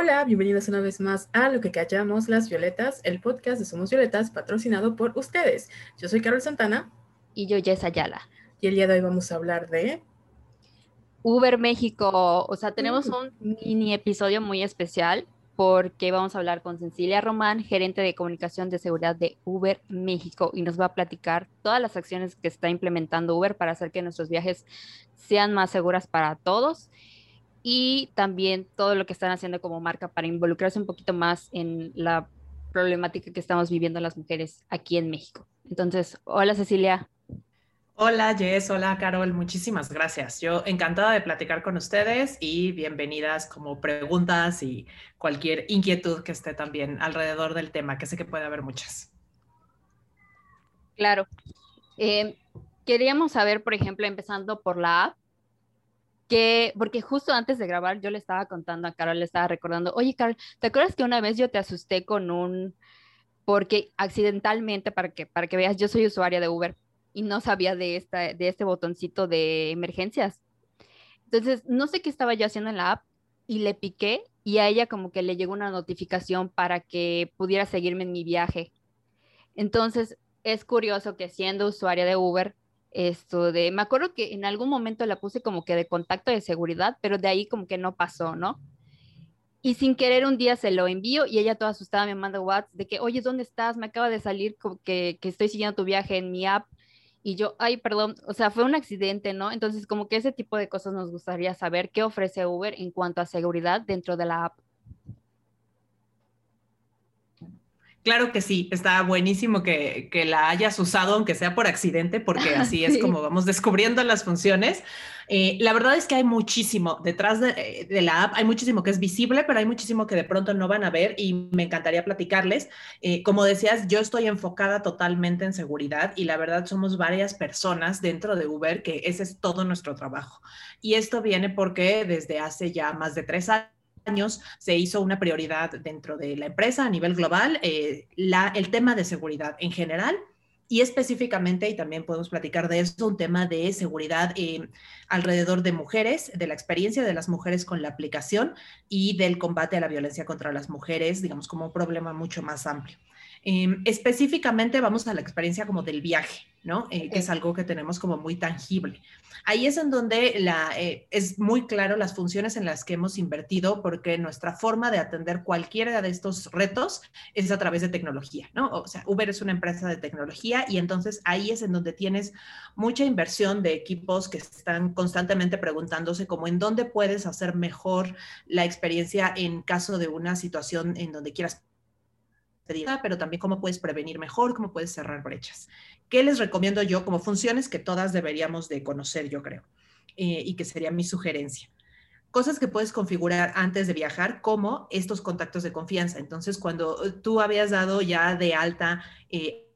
Hola, bienvenidos una vez más a Lo que callamos las violetas, el podcast de Somos Violetas patrocinado por ustedes. Yo soy Carol Santana. Y yo, Jess Ayala. Y el día de hoy vamos a hablar de... Uber México. O sea, tenemos un mini episodio muy especial porque vamos a hablar con Cecilia Román, gerente de comunicación de seguridad de Uber México, y nos va a platicar todas las acciones que está implementando Uber para hacer que nuestros viajes sean más seguras para todos y también todo lo que están haciendo como marca para involucrarse un poquito más en la problemática que estamos viviendo las mujeres aquí en México. Entonces, hola Cecilia. Hola Jess, hola Carol, muchísimas gracias. Yo encantada de platicar con ustedes y bienvenidas como preguntas y cualquier inquietud que esté también alrededor del tema, que sé que puede haber muchas. Claro. Eh, queríamos saber, por ejemplo, empezando por la app, que, porque justo antes de grabar yo le estaba contando a Carol, le estaba recordando, oye Carol, ¿te acuerdas que una vez yo te asusté con un, porque accidentalmente, para que, para que veas, yo soy usuaria de Uber y no sabía de, esta, de este botoncito de emergencias. Entonces, no sé qué estaba yo haciendo en la app y le piqué y a ella como que le llegó una notificación para que pudiera seguirme en mi viaje. Entonces, es curioso que siendo usuaria de Uber, esto de, me acuerdo que en algún momento la puse como que de contacto de seguridad, pero de ahí como que no pasó, ¿no? Y sin querer un día se lo envío y ella toda asustada me manda WhatsApp de que, oye, ¿dónde estás? Me acaba de salir que, que estoy siguiendo tu viaje en mi app. Y yo, ay, perdón, o sea, fue un accidente, ¿no? Entonces, como que ese tipo de cosas nos gustaría saber qué ofrece Uber en cuanto a seguridad dentro de la app. Claro que sí, está buenísimo que, la hayas usado, aunque sea por accidente, porque así es como vamos descubriendo las funciones. Eh, la verdad es que hay muchísimo detrás de, la app, hay muchísimo que es visible, pero hay muchísimo que de pronto no van a ver y me encantaría platicarles. Eh, como decías, yo estoy enfocada totalmente en seguridad y la verdad somos varias personas dentro de Uber que ese es todo nuestro trabajo. Y esto viene porque desde hace ya más de tres años, años se hizo una prioridad dentro de la empresa a nivel global, eh, el tema de seguridad en general y específicamente, y también podemos platicar de eso, un tema de seguridad eh, alrededor de mujeres, de la experiencia de las mujeres con la aplicación y del combate a la violencia contra las mujeres, digamos, como un problema mucho más amplio. Em, específicamente vamos a la experiencia como del viaje, ¿no? Eh, que es algo que tenemos como muy tangible. Ahí es en donde la, eh, es muy claro las funciones en las que hemos invertido porque nuestra forma de atender cualquiera de estos retos es a través de tecnología, ¿no? O sea, Uber es una empresa de tecnología y entonces ahí es en donde tienes mucha inversión de equipos que están constantemente preguntándose como en dónde puedes hacer mejor la experiencia en caso de una situación en donde quieras pero también cómo puedes prevenir mejor, cómo puedes cerrar brechas. ¿Qué les recomiendo yo como funciones que todas deberíamos de conocer, yo creo? Eh, y que sería mi sugerencia. Cosas que puedes configurar antes de viajar, como estos contactos de confianza. Entonces, cuando eh, tú habías dado ya de alta eh,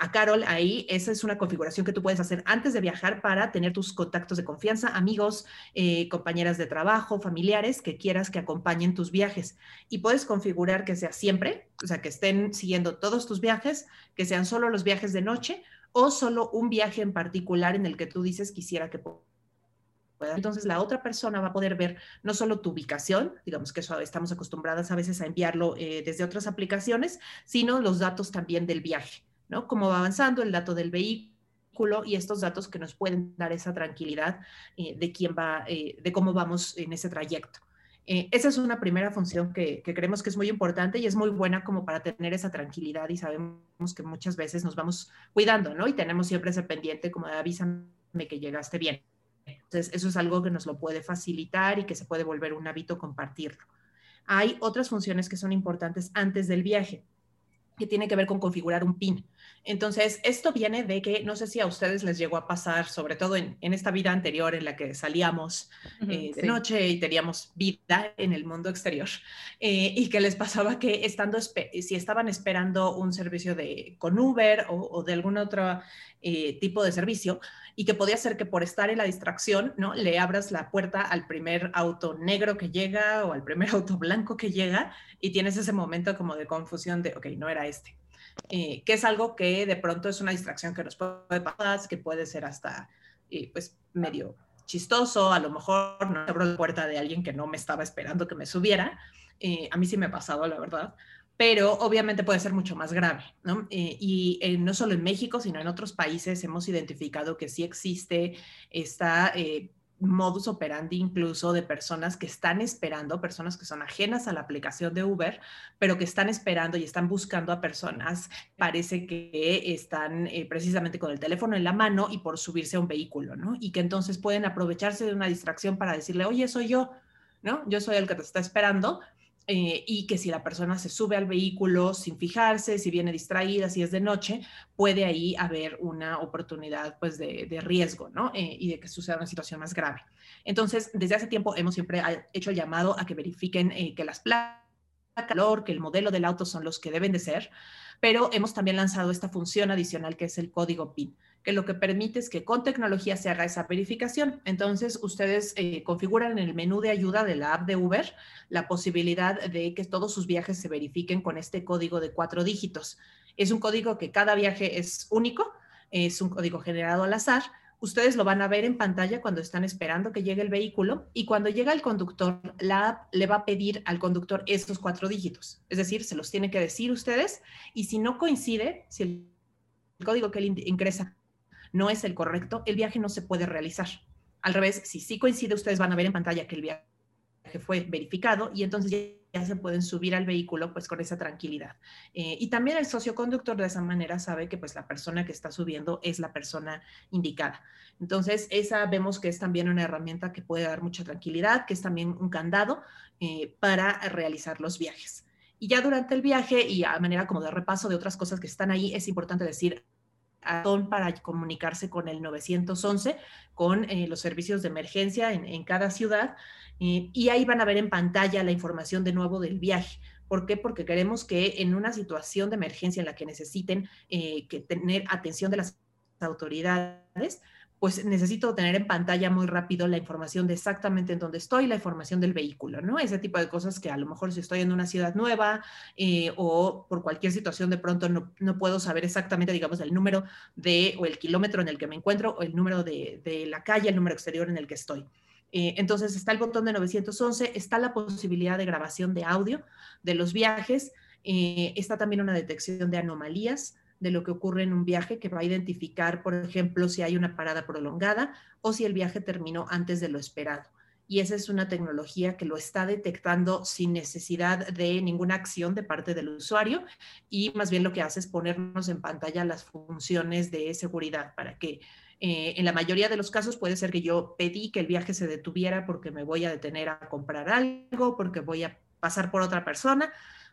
a Carol ahí, esa es una configuración que tú puedes hacer antes de viajar para tener tus contactos de confianza, amigos, eh, compañeras de trabajo, familiares que quieras que acompañen tus viajes. Y puedes configurar que sea siempre, o sea, que estén siguiendo todos tus viajes, que sean solo los viajes de noche o solo un viaje en particular en el que tú dices quisiera que. Entonces la otra persona va a poder ver no solo tu ubicación, digamos que eso estamos acostumbradas a veces a enviarlo eh, desde otras aplicaciones, sino los datos también del viaje. ¿No? Cómo va avanzando el dato del vehículo y estos datos que nos pueden dar esa tranquilidad eh, de quién va, eh, de cómo vamos en ese trayecto. Eh, esa es una primera función que, creemos que es muy importante y es muy buena como para tener esa tranquilidad y sabemos que muchas veces nos vamos cuidando, ¿no? Y tenemos siempre ese pendiente como de avísame que llegaste bien. Entonces, eso es algo que nos lo puede facilitar y que se puede volver un hábito compartirlo. Hay otras funciones que son importantes antes del viaje que tiene que ver con configurar un PIN. Entonces, esto viene de que no sé si a ustedes les llegó a pasar, sobre todo en, esta vida anterior en la que salíamos eh, de noche y teníamos vida en el mundo exterior, eh, y que les pasaba que estando, si estaban esperando un servicio de, con Uber o, de algún otro eh, tipo de servicio, y que podía ser que por estar en la distracción, ¿no? Le abras la puerta al primer auto negro que llega o al primer auto blanco que llega y tienes ese momento como de confusión de, ok, no era este. Eh, que es algo que de pronto es una distracción que nos puede pasar, que puede ser hasta, eh, pues, medio chistoso, a lo mejor no abro la puerta de alguien que no me estaba esperando que me subiera, a mí sí me ha pasado, la verdad pero obviamente puede ser mucho más grave, ¿no? y no solo en México, sino en otros países hemos identificado que sí existe esta modus operandi incluso de personas que están esperando, personas que son ajenas a la aplicación de Uber, pero que están esperando y están buscando a personas, parece que están eh, precisamente con el teléfono en la mano y por subirse a un vehículo, ¿no? Y que entonces pueden aprovecharse de una distracción para decirle, oye, soy yo, ¿no? Yo soy el que te está esperando, eh, y que si la persona se sube al vehículo sin fijarse, si viene distraída, si es de noche, puede ahí haber una oportunidad pues de, riesgo, ¿no? Eh, y de que suceda una situación más grave. Entonces, desde hace tiempo hemos siempre hecho el llamado a que verifiquen eh, que las placas, calor, que el modelo del auto son los que deben de ser, pero hemos también lanzado esta función adicional que es el código PIN que lo que permite es que con tecnología se haga esa verificación. Entonces, ustedes eh, configuran en el menú de ayuda de la app de Uber la posibilidad de que todos sus viajes se verifiquen con este código de cuatro dígitos. Es un código que cada viaje es único, es un código generado al azar. Ustedes lo van a ver en pantalla cuando están esperando que llegue el vehículo y cuando llega el conductor, la app le va a pedir al conductor estos cuatro dígitos. Es decir, se los tiene que decir ustedes y si no coincide, si el código que él ingresa no es el correcto, el viaje no se puede realizar. Al revés, si sí coincide, ustedes van a ver en pantalla que el viaje fue verificado y entonces ya, se pueden subir al vehículo pues con esa tranquilidad. Eh, y también el socioconductor de esa manera sabe que pues la persona que está subiendo es la persona indicada. Entonces esa vemos que es también una herramienta que puede dar mucha tranquilidad, que es también un candado eh, para realizar los viajes. Y ya durante el viaje y a manera como de repaso de otras cosas que están ahí, es importante decir, para comunicarse con el 911, con eh, los servicios de emergencia en, cada ciudad. Y ahí van a ver en pantalla la información de nuevo del viaje. ¿Por qué? Porque queremos que en una situación de emergencia en la que necesiten eh, que tener atención de las autoridades, pues necesito tener en pantalla muy rápido la información de exactamente en dónde estoy, la información del vehículo, ¿no? Ese tipo de cosas que a lo mejor si estoy en una ciudad nueva eh, o por cualquier situación de pronto no, puedo saber exactamente, digamos, el número de o el kilómetro en el que me encuentro o el número de, la calle, el número exterior en el que estoy. Eh, entonces está el botón de 911, está la posibilidad de grabación de audio de los viajes, eh, está también una detección de anomalías, de lo que ocurre en un viaje que va a identificar, por ejemplo, si hay una parada prolongada o si el viaje terminó antes de lo esperado. Y esa es una tecnología que lo está detectando sin necesidad de ninguna acción de parte del usuario y más bien lo que hace es ponernos en pantalla las funciones de seguridad para que eh, en la mayoría de los casos puede ser que yo pedí que el viaje se detuviera porque me voy a detener a comprar algo, porque voy a pasar por otra persona,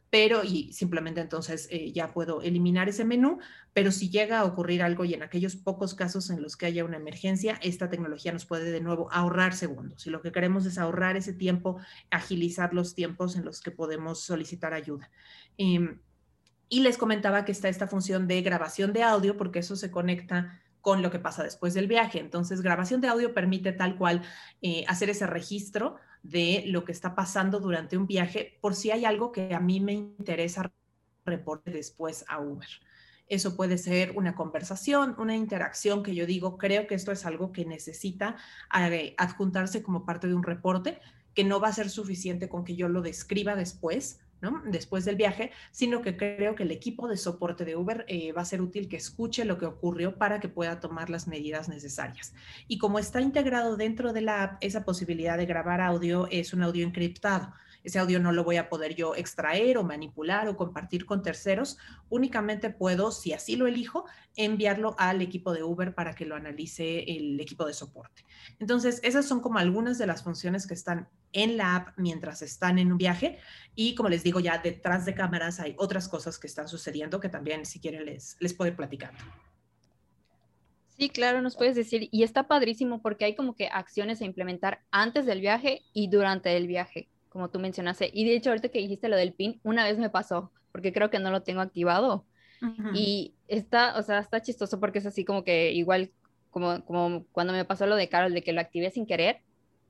pero y simplemente entonces eh, ya puedo eliminar ese menú, pero si llega a ocurrir algo y en aquellos pocos casos en los que haya una emergencia, esta tecnología nos puede de nuevo ahorrar segundos. Y lo que queremos es ahorrar ese tiempo, agilizar los tiempos en los que podemos solicitar ayuda. Em, y les comentaba que está esta función de grabación de audio, porque eso se conecta con lo que pasa después del viaje. Entonces, grabación de audio permite tal cual eh, hacer ese registro de lo que está pasando durante un viaje por si hay algo que a mí me interesa reporte después a Uber. Eso puede ser una conversación, una interacción que yo digo, creo que esto es algo que necesita eh, adjuntarse como parte de un reporte, que no va a ser suficiente con que yo lo describa después, después del viaje, sino que creo que el equipo de soporte de Uber eh, va a ser útil que escuche lo que ocurrió para que pueda tomar las medidas necesarias. Y como está integrado dentro de la app, esa posibilidad de grabar audio es un audio encriptado. Ese audio no lo voy a poder yo extraer o manipular o compartir con terceros. Únicamente puedo, si así lo elijo, enviarlo al equipo de Uber para que lo analice el equipo de soporte. Entonces, esas son como algunas de las funciones que están en la app mientras están en un viaje. Y como les digo, ya detrás de cámaras hay otras cosas que están sucediendo que también, si quieren, les, les puedo ir platicando. Sí, claro, nos puedes decir. Y está padrísimo porque hay como que acciones a implementar antes del viaje y durante el viaje como tú mencionaste. Y de hecho, ahorita que dijiste lo del PIN, una vez me pasó, porque creo que no lo tengo activado. Y está, o sea, está chistoso porque es así como que igual como, como cuando me pasó lo de Carol, de que lo activé sin querer,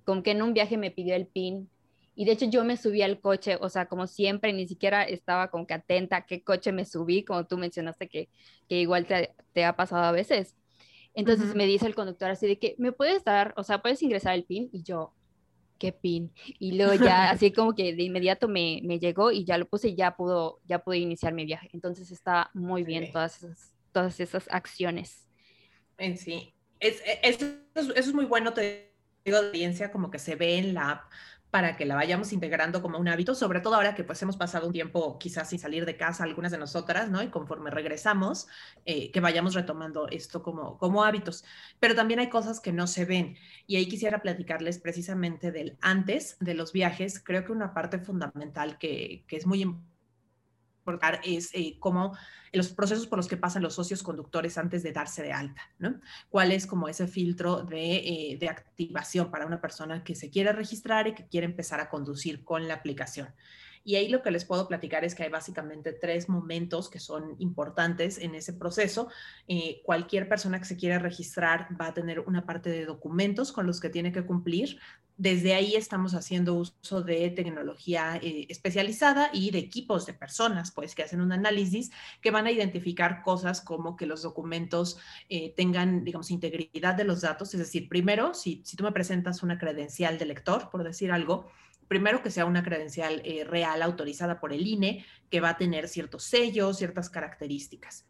como que en un viaje me pidió el PIN. Y de hecho yo me subí al coche, o sea, como siempre, ni siquiera estaba como que atenta a qué coche me subí, como tú mencionaste que, que igual te, te, ha pasado a veces. Entonces me dice el conductor así de que, ¿me puedes dar, o sea, puedes ingresar el PIN? Y yo, qué pin. Y luego ya, así como que de inmediato me, me, llegó y ya lo puse y ya pudo, ya pude iniciar mi viaje. Entonces está muy bien todas esas, todas esas acciones. En sí, es, es, eso es muy bueno, te digo, audiencia como que se ve en la app para que la vayamos integrando como un hábito, sobre todo ahora que pues hemos pasado un tiempo quizás sin salir de casa, algunas de nosotras, ¿no? Y conforme regresamos, eh, que vayamos retomando esto como, como hábitos. Pero también hay cosas que no se ven y ahí quisiera platicarles precisamente del antes de los viajes. Creo que una parte fundamental que, que es muy importante es eh, cómo los procesos por los que pasan los socios conductores antes de darse de alta, ¿no? ¿Cuál es como ese filtro de, eh, de, activación para una persona que se quiere registrar y que quiere empezar a conducir con la aplicación? Y ahí lo que les puedo platicar es que hay básicamente tres momentos que son importantes en ese proceso. Eh, cualquier persona que se quiera registrar va a tener una parte de documentos con los que tiene que cumplir. Desde ahí estamos haciendo uso de tecnología eh, especializada y de equipos de personas, pues, que hacen un análisis que van a identificar cosas como que los documentos eh, tengan, digamos, integridad de los datos. Es decir, primero, si, si tú me presentas una credencial de lector, por decir algo, primero que sea una credencial eh, real autorizada por el INE, que va a tener ciertos sellos, ciertas características.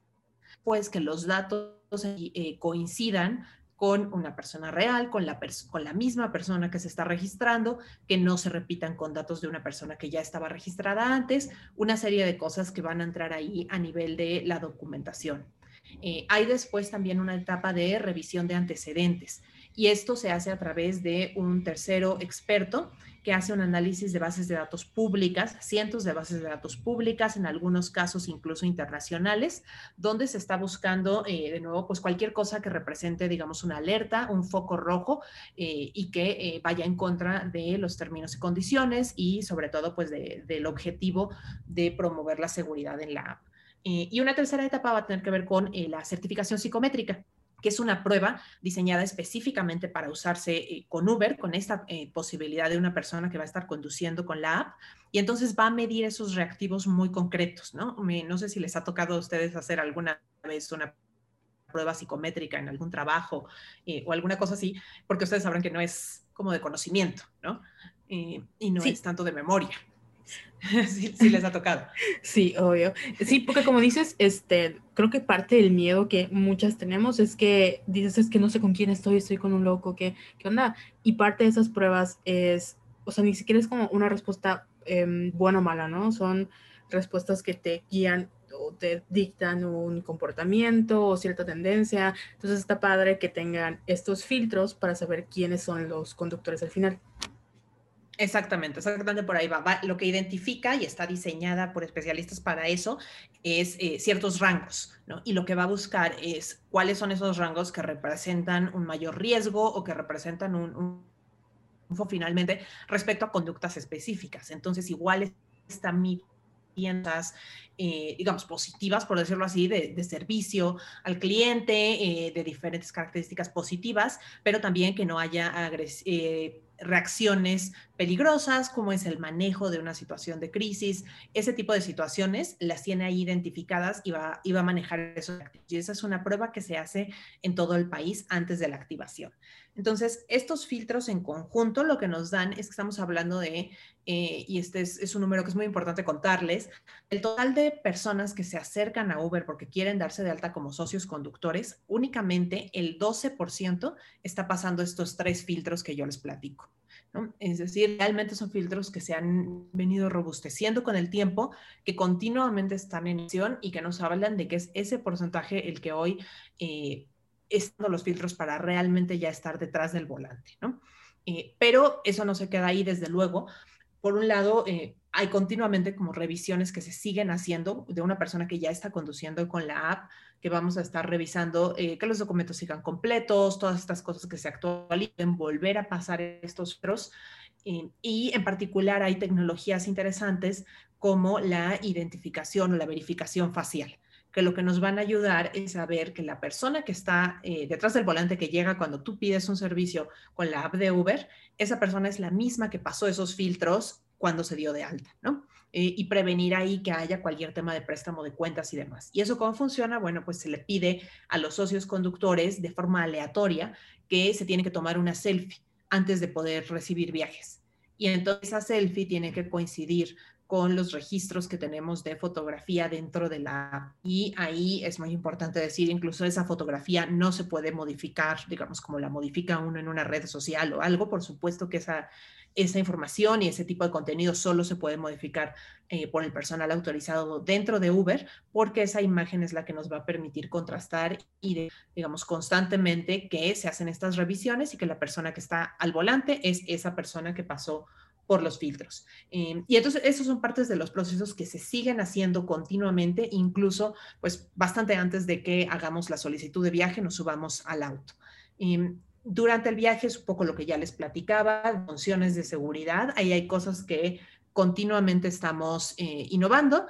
Pues que los datos eh, coincidan con una persona real, con la, con la misma persona que se está registrando, que no se repitan con datos de una persona que ya estaba registrada antes, una serie de cosas que van a entrar ahí a nivel de la documentación. Eh, hay después también una etapa de revisión de antecedentes y esto se hace a través de un tercero experto que hace un análisis de bases de datos públicas, cientos de bases de datos públicas, en algunos casos incluso internacionales, donde se está buscando, eh, de nuevo, pues cualquier cosa que represente, digamos, una alerta, un foco rojo eh, y que eh, vaya en contra de los términos y condiciones y sobre todo, pues, del objetivo de promover la seguridad en la app. y una tercera etapa va a tener que ver con la certificación psicométrica que es una prueba diseñada específicamente para usarse eh, con Uber, con esta eh, posibilidad de una persona que va a estar conduciendo con la app, y entonces va a medir esos reactivos muy concretos, ¿no? no sé si les ha tocado a ustedes hacer alguna vez una prueba psicométrica en algún trabajo eh, o alguna cosa así, porque ustedes sabrán que no es como de conocimiento, ¿no? y no es tanto de memoria. sí, les ha tocado. Sí, obvio. Sí, porque como dices, este, creo que parte del miedo que muchas tenemos es que dices, es que no sé con quién estoy, estoy con un loco, ¿qué, qué onda? Y parte de esas pruebas es, o sea, ni siquiera es como una respuesta eh, buena o mala, ¿no? Son respuestas que te guían o te dictan un comportamiento o cierta tendencia. Entonces está padre que tengan estos filtros para saber quiénes son los conductores al final. Exactamente, exactamente por ahí va. Lo que identifica y está diseñada por especialistas para eso es eh, ciertos rangos, ¿no? Y lo que va a buscar es cuáles son esos rangos que representan un mayor riesgo o que representan un, finalmente respecto a conductas específicas. Entonces, igual está mi eh, digamos, positivas, por decirlo así, de, servicio al cliente, eh, de diferentes características positivas, pero también que no haya eh, reacciones peligrosas, como es el manejo de una situación de crisis. Ese tipo de situaciones las tiene ahí identificadas y va, y va a manejar eso. Y esa es una prueba que se hace en todo el país antes de la activación. Entonces, estos filtros en conjunto lo que nos dan es que estamos hablando de, eh, y este es, es, un número que es muy importante contarles, el total de personas que se acercan a Uber porque quieren darse de alta como socios conductores, únicamente el 12% está pasando estos tres filtros que yo les platico. Es decir, realmente son filtros que se han venido robusteciendo con el tiempo, que continuamente están en acción y que nos hablan de que es ese porcentaje el que hoy eh, están los filtros para realmente ya estar detrás del volante, ¿no? Eh, pero eso no se queda ahí, desde luego. Por un lado, eh, hay continuamente como revisiones que se siguen haciendo de una persona que ya está conduciendo con la app, que vamos a estar revisando eh, que los documentos sigan completos, todas estas cosas que se actualicen, volver a pasar estos filtros. y en particular hay tecnologías interesantes como la identificación o la verificación facial que lo que nos van a ayudar es saber que la persona que está eh, detrás del volante que llega cuando tú pides un servicio con la app de Uber, esa persona es la misma que pasó esos filtros cuando se dio de alta, ¿no? Eh, y prevenir ahí que haya cualquier tema de préstamo de cuentas y demás. ¿Y eso cómo funciona? Bueno, pues se le pide a los socios conductores de forma aleatoria que se tiene que tomar una selfie antes de poder recibir viajes. Y entonces esa selfie tiene que coincidir con los registros que tenemos de fotografía dentro de la y ahí es muy importante decir incluso esa fotografía no se puede modificar digamos como la modifica uno en una red social o algo por supuesto que esa esa información y ese tipo de contenido solo se puede modificar eh, por el personal autorizado dentro de Uber, porque esa imagen es la que nos va a permitir contrastar y, digamos, constantemente que se hacen estas revisiones y que la persona que está al volante es esa persona que pasó por los filtros. Eh, y entonces esos son partes de los procesos que se siguen haciendo continuamente, incluso pues bastante antes de que hagamos la solicitud de viaje, nos subamos al auto. Eh, durante el viaje es un poco lo que ya les platicaba, funciones de seguridad, ahí hay cosas que continuamente estamos eh, innovando.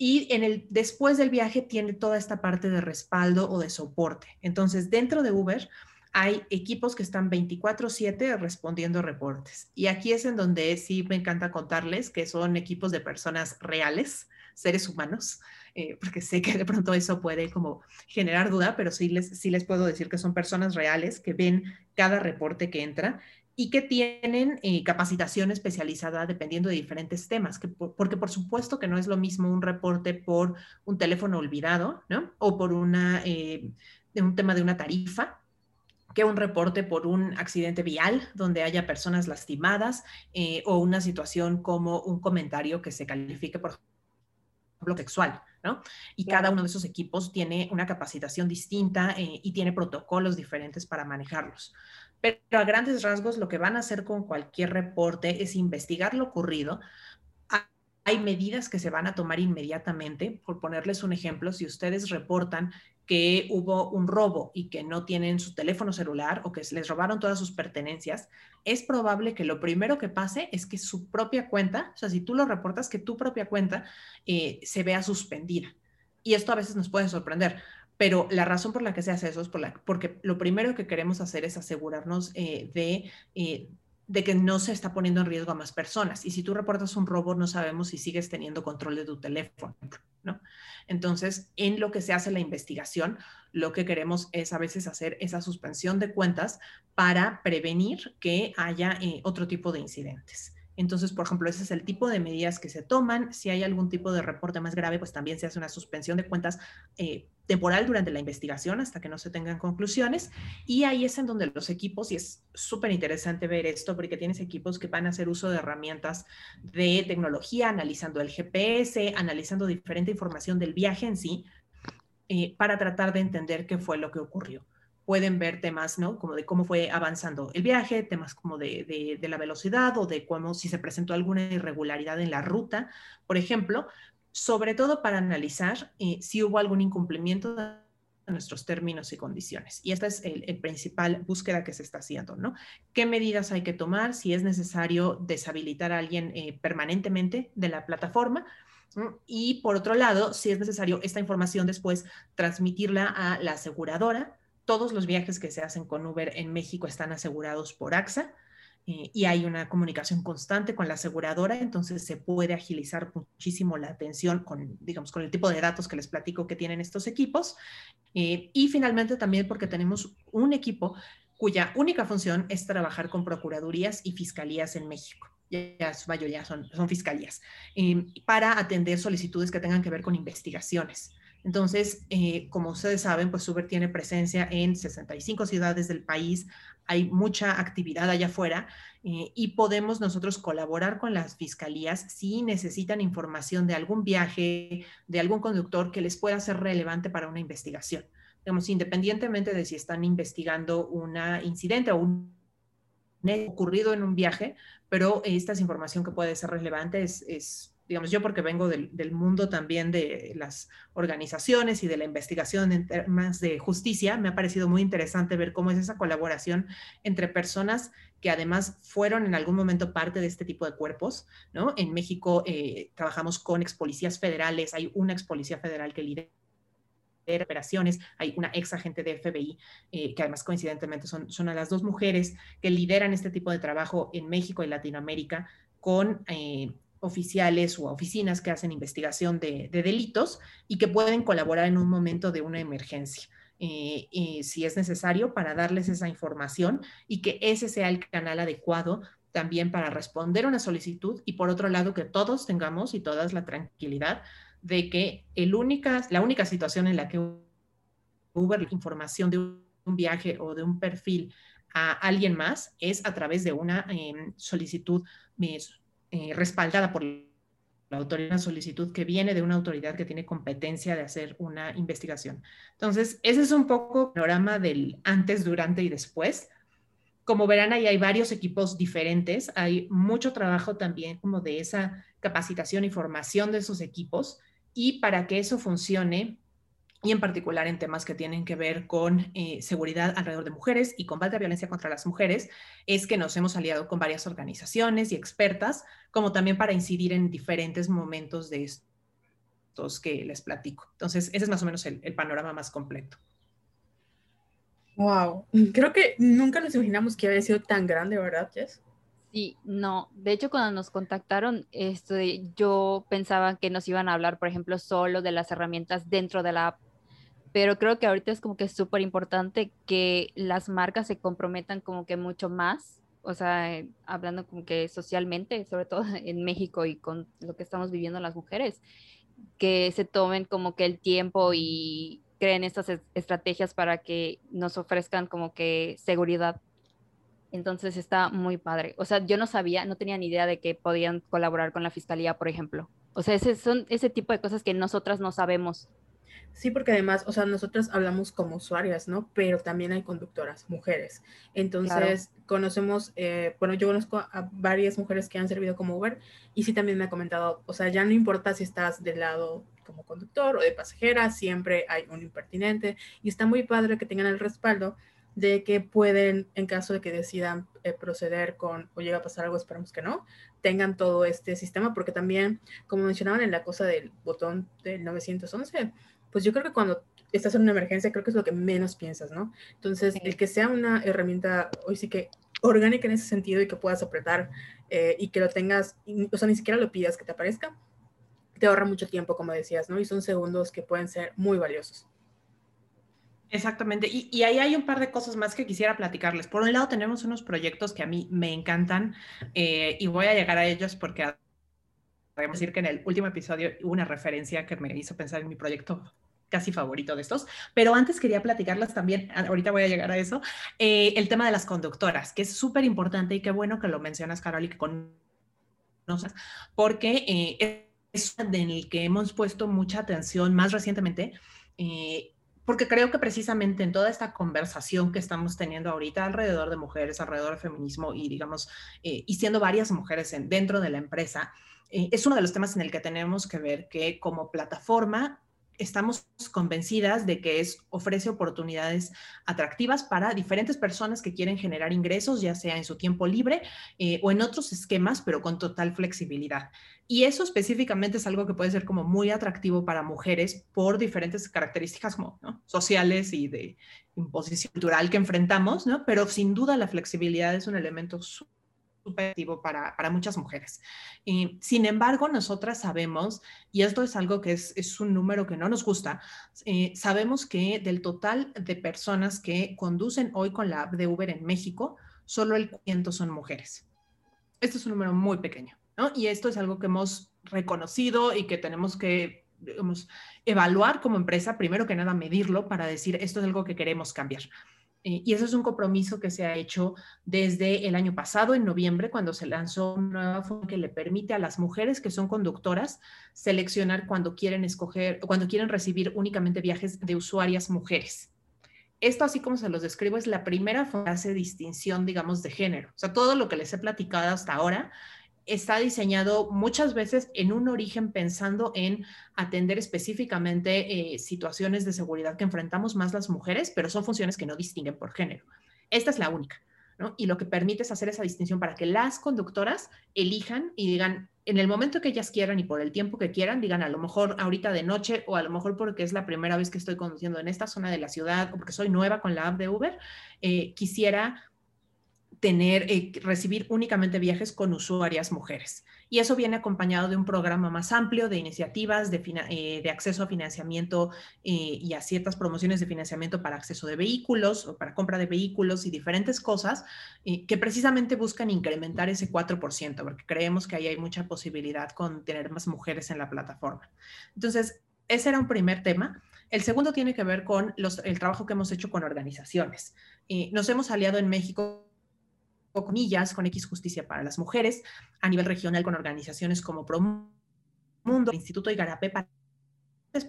Y en el, después del viaje tiene toda esta parte de respaldo o de soporte. Entonces, dentro de Uber hay equipos que están 24/7 respondiendo reportes. Y aquí es en donde sí me encanta contarles que son equipos de personas reales, seres humanos, eh, porque sé que de pronto eso puede como generar duda, pero sí les, sí les puedo decir que son personas reales que ven cada reporte que entra y que tienen eh, capacitación especializada dependiendo de diferentes temas, que porque por supuesto que no es lo mismo un reporte por un teléfono olvidado, ¿no? O por una, eh, un tema de una tarifa, que un reporte por un accidente vial donde haya personas lastimadas o una situación como un comentario que se califique por ejemplo sexual. Y cada uno de esos equipos tiene una capacitación distinta eh, y tiene protocolos diferentes para manejarlos. Pero a grandes rasgos, lo que van a hacer con cualquier reporte es investigar lo ocurrido, hay medidas que se van a tomar inmediatamente. Por ponerles un ejemplo, si ustedes reportan que hubo un robo y que no tienen su teléfono celular o que les robaron todas sus pertenencias, es probable que lo primero que pase es que su propia cuenta, o sea, si tú lo reportas, que tu propia cuenta eh, se vea suspendida. Y esto a veces nos puede sorprender, pero la razón por la que se hace eso es porque lo primero que queremos hacer es asegurarnos eh, de... Eh, de que no se está poniendo en riesgo a más personas. Y si tú reportas un robo, no sabemos si sigues teniendo control de tu teléfono, ¿no? Entonces, en lo que se hace la investigación, lo que queremos es a veces hacer esa suspensión de cuentas para prevenir que haya eh, otro tipo de incidentes. Entonces, por ejemplo, ese es el tipo de medidas que se toman. Si hay algún tipo de reporte más grave, pues también se hace una suspensión de cuentas eh, temporal durante la investigación hasta que no se tengan conclusiones. Y ahí es en donde los equipos, y es súper interesante ver esto, porque tienes equipos que van a hacer uso de herramientas de tecnología, analizando el GPS, analizando diferente información del viaje en sí, eh, para tratar de entender qué fue lo que ocurrió pueden ver temas, ¿no? Como de cómo fue avanzando el viaje, temas como de, de, la velocidad o de cómo si se presentó alguna irregularidad en la ruta, por ejemplo, sobre todo para analizar eh, si hubo algún incumplimiento de nuestros términos y condiciones. Y esta es el, principal búsqueda que se está haciendo, ¿no? ¿Qué medidas hay que tomar? Si es necesario deshabilitar a alguien eh, permanentemente de la plataforma. Y por otro lado, si es necesario esta información después transmitirla a la aseguradora todos los viajes que se hacen con Uber en México están asegurados por AXA eh, y hay una comunicación constante con la aseguradora, entonces se puede agilizar muchísimo la atención con, digamos, con el tipo de datos que les platico que tienen estos equipos. Eh, y finalmente también porque tenemos un equipo cuya única función es trabajar con procuradurías y fiscalías en México ya su mayoría son, son fiscalías, eh, para atender solicitudes que tengan que ver con investigaciones. Entonces, eh, como ustedes saben, pues Uber tiene presencia en 65 ciudades del país, hay mucha actividad allá afuera eh, y podemos nosotros colaborar con las fiscalías si necesitan información de algún viaje, de algún conductor que les pueda ser relevante para una investigación. Digamos, independientemente de si están investigando un incidente o un ocurrido en un viaje, pero esta es información que puede ser relevante, es, es digamos, yo porque vengo del, mundo también de las organizaciones y de la investigación en temas de justicia, me ha parecido muy interesante ver cómo es esa colaboración entre personas que además fueron en algún momento parte de este tipo de cuerpos, ¿no? En México eh, trabajamos con ex policías federales, hay una ex policía federal que lidera operaciones, hay una ex agente de FBI, eh, que además coincidentemente son, son a las dos mujeres que lideran este tipo de trabajo en México y Latinoamérica con eh, oficiales o oficinas que hacen investigación de, delitos y que pueden colaborar en un momento de una emergencia. eh, y si es necesario para darles esa información y que ese sea el canal adecuado también para responder una solicitud y por otro lado que todos tengamos y todas la tranquilidad de que el única, la única situación en la que Uber información de un viaje o de un perfil a alguien más es a través de una em, solicitud eh, respaldada por la autoridad, una solicitud que viene de una autoridad que tiene competencia de hacer una investigación. Entonces, ese es un poco el panorama del antes, durante y después. Como verán, ahí hay varios equipos diferentes, hay mucho trabajo también como de esa capacitación y formación de esos equipos y para que eso funcione, y en particular en temas que tienen que ver con eh, seguridad alrededor de mujeres y combate a violencia contra las mujeres, es que nos hemos aliado con varias organizaciones y expertas, como también para incidir en diferentes momentos de estos que les platico. Entonces, ese es más o menos el, el panorama más completo. Wow, creo que nunca nos imaginamos que había sido tan grande, ¿verdad, Jess? Sí, no. De hecho, cuando nos contactaron, esto, yo pensaba que nos iban a hablar, por ejemplo, solo de las herramientas dentro de la app pero creo que ahorita es como que súper importante que las marcas se comprometan como que mucho más, o sea, eh, hablando como que socialmente, sobre todo en México y con lo que estamos viviendo las mujeres, que se tomen como que el tiempo y creen estas estrategias para que nos ofrezcan como que seguridad. Entonces está muy padre. O sea, yo no sabía, no tenía ni idea de que podían colaborar con la fiscalía, por ejemplo. O sea, ese, son ese tipo de cosas que nosotras no sabemos Sí, porque además, o sea, nosotros hablamos como usuarias, ¿no? Pero también hay conductoras, mujeres. Entonces, conocemos, eh, bueno, yo conozco a varias mujeres que han servido como Uber y sí también me ha comentado, o sea, ya no importa si estás del lado como conductor o de pasajera, siempre hay un impertinente y está muy padre que tengan el respaldo de que pueden, en caso de que decidan eh, proceder con o llega a pasar algo, esperamos que no, tengan todo este sistema, porque también, como mencionaban en la cosa del botón del 911, pues yo creo que cuando estás en una emergencia, creo que es lo que menos piensas, ¿no? Entonces, el que sea una herramienta, hoy sí que orgánica en ese sentido y que puedas apretar eh, y que lo tengas, o sea, ni siquiera lo pidas que te aparezca, te ahorra mucho tiempo, como decías, ¿no? Y son segundos que pueden ser muy valiosos. Exactamente. Y, ahí hay un par de cosas más que quisiera platicarles. Por un lado, tenemos unos proyectos que a mí me encantan eh, y voy a llegar a ellos porque podemos decir que en el último episodio hubo una referencia que me hizo pensar en mi proyecto casi favorito de estos, pero antes quería platicarlas también, ahorita voy a llegar a eso, eh, el tema de las conductoras, que es súper importante y qué bueno que lo mencionas, Carol, y que conoces, porque eh, es en el que hemos puesto mucha atención más recientemente, eh, porque creo que precisamente en toda esta conversación que estamos teniendo ahorita alrededor de mujeres, alrededor del feminismo y digamos, y siendo varias mujeres en, dentro de la empresa, eh, es uno de los temas en el que tenemos que ver que como plataforma estamos convencidas de que es, ofrece oportunidades atractivas para diferentes personas que quieren generar ingresos, ya sea en su tiempo libre eh, o en otros esquemas, pero con total flexibilidad. Y eso específicamente es algo que puede ser como muy atractivo para mujeres por diferentes características como sociales y de imposición cultural que enfrentamos, ¿no? pero sin duda la flexibilidad es un elemento para, para muchas mujeres. y sin embargo, nosotras sabemos, y esto es algo que es, es un número que no nos gusta, eh, sabemos que del total de personas que conducen hoy con la app de Uber en México, solo el 500 son mujeres. Esto es un número muy pequeño, ¿no? Y esto es algo que hemos reconocido y que tenemos que digamos, evaluar como empresa, primero que nada medirlo para decir esto es algo que queremos cambiar. Eh, y eso es un compromiso que se ha hecho desde el año pasado, en noviembre, cuando se lanzó una nueva forma que le permite a las mujeres que son conductoras seleccionar cuando quieren escoger, cuando quieren recibir únicamente viajes de usuarias mujeres. Esto, así como se los describo, es la primera fase de distinción, digamos, de género. O sea, todo lo que les he platicado hasta ahora está diseñado muchas veces en un origen pensando en atender específicamente eh, situaciones de seguridad que enfrentamos más las mujeres, pero son funciones que no distinguen por género. Esta es la única, ¿no? Y lo que permite es hacer esa distinción para que las conductoras elijan y digan, en el momento que ellas quieran y por el tiempo que quieran, digan a lo mejor ahorita de noche o a lo mejor porque es la primera vez que estoy conduciendo en esta zona de la ciudad o porque soy nueva con la app de Uber, eh, quisiera tener, eh, recibir únicamente viajes con usuarias mujeres. y eso viene acompañado de un programa más amplio de iniciativas de, eh, de acceso a financiamiento eh, y a ciertas promociones de financiamiento para acceso de vehículos o para compra de vehículos y diferentes cosas eh, que precisamente buscan incrementar ese 4%, porque creemos que ahí hay mucha posibilidad con tener más mujeres en la plataforma. Entonces, ese era un primer tema. El segundo tiene que ver con los, el trabajo que hemos hecho con organizaciones. nos hemos aliado en México comillas, con X Justicia para las Mujeres, a nivel regional con organizaciones como Promundo, Instituto Igarapé para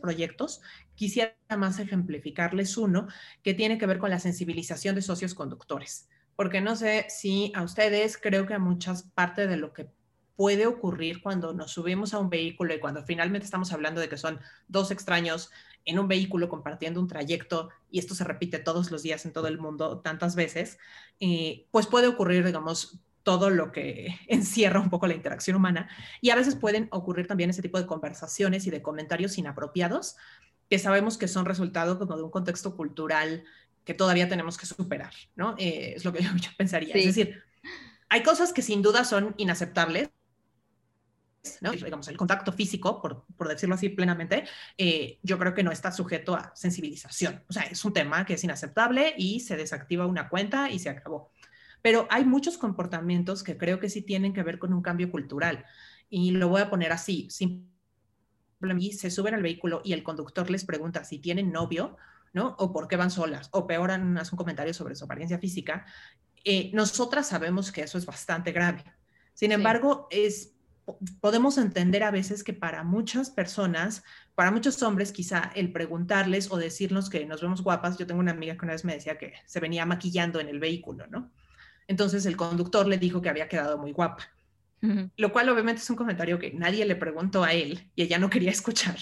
proyectos, quisiera más ejemplificarles uno que tiene que ver con la sensibilización de socios conductores, porque no sé si a ustedes, creo que a muchas partes de lo que puede ocurrir cuando nos subimos a un vehículo y cuando finalmente estamos hablando de que son dos extraños en un vehículo compartiendo un trayecto, y esto se repite todos los días en todo el mundo tantas veces, eh, pues puede ocurrir, digamos, todo lo que encierra un poco la interacción humana. Y a veces pueden ocurrir también ese tipo de conversaciones y de comentarios inapropiados que sabemos que son resultado como de un contexto cultural que todavía tenemos que superar, ¿no? Eh, es lo que yo, pensaría. Es decir, hay cosas que sin duda son inaceptables digamos, el contacto físico, por, por decirlo así plenamente, eh, yo creo que no está sujeto a sensibilización. O sea, es un tema que es inaceptable y se desactiva una cuenta y se acabó. Pero hay muchos comportamientos que creo que sí tienen que ver con un cambio cultural. Y lo voy a poner así, simplemente se suben al vehículo y el conductor les pregunta si tienen novio, ¿no? O por qué van solas, o peor, hacen un comentario sobre su apariencia física. Eh, nosotras sabemos que eso es bastante grave. Sin embargo, es podemos entender a veces que para muchas personas, para muchos hombres, quizá el preguntarles o decirnos que nos vemos guapas, yo tengo una amiga que una vez me decía que se venía maquillando en el vehículo, ¿no? Entonces el conductor le dijo que había quedado muy guapa, lo cual obviamente es un comentario que nadie le preguntó a él y ella no quería escuchar,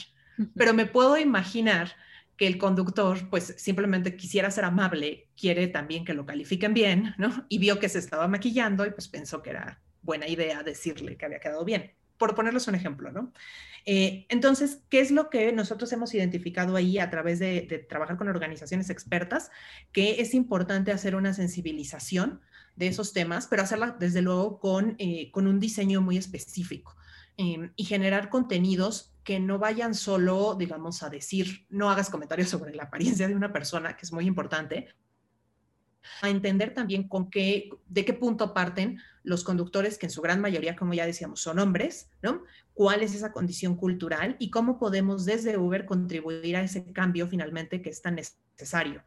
pero me puedo imaginar que el conductor pues simplemente quisiera ser amable, quiere también que lo califiquen bien, ¿no? Y vio que se estaba maquillando y pues pensó que era buena idea decirle que había quedado bien, por ponerles un ejemplo, ¿no? Eh, entonces, ¿qué es lo que nosotros hemos identificado ahí a través de, trabajar con organizaciones expertas? Que es importante hacer una sensibilización de esos temas, pero hacerla desde luego con, eh, con un diseño muy específico em, y generar contenidos que no vayan solo, digamos, a decir, no hagas comentarios sobre la apariencia de una persona, que es muy importante, a entender también con qué, de qué punto parten los conductores, que en su gran mayoría, como ya decíamos, son hombres, ¿no? ¿Cuál es esa condición cultural y cómo podemos desde Uber contribuir a ese cambio finalmente que es tan necesario?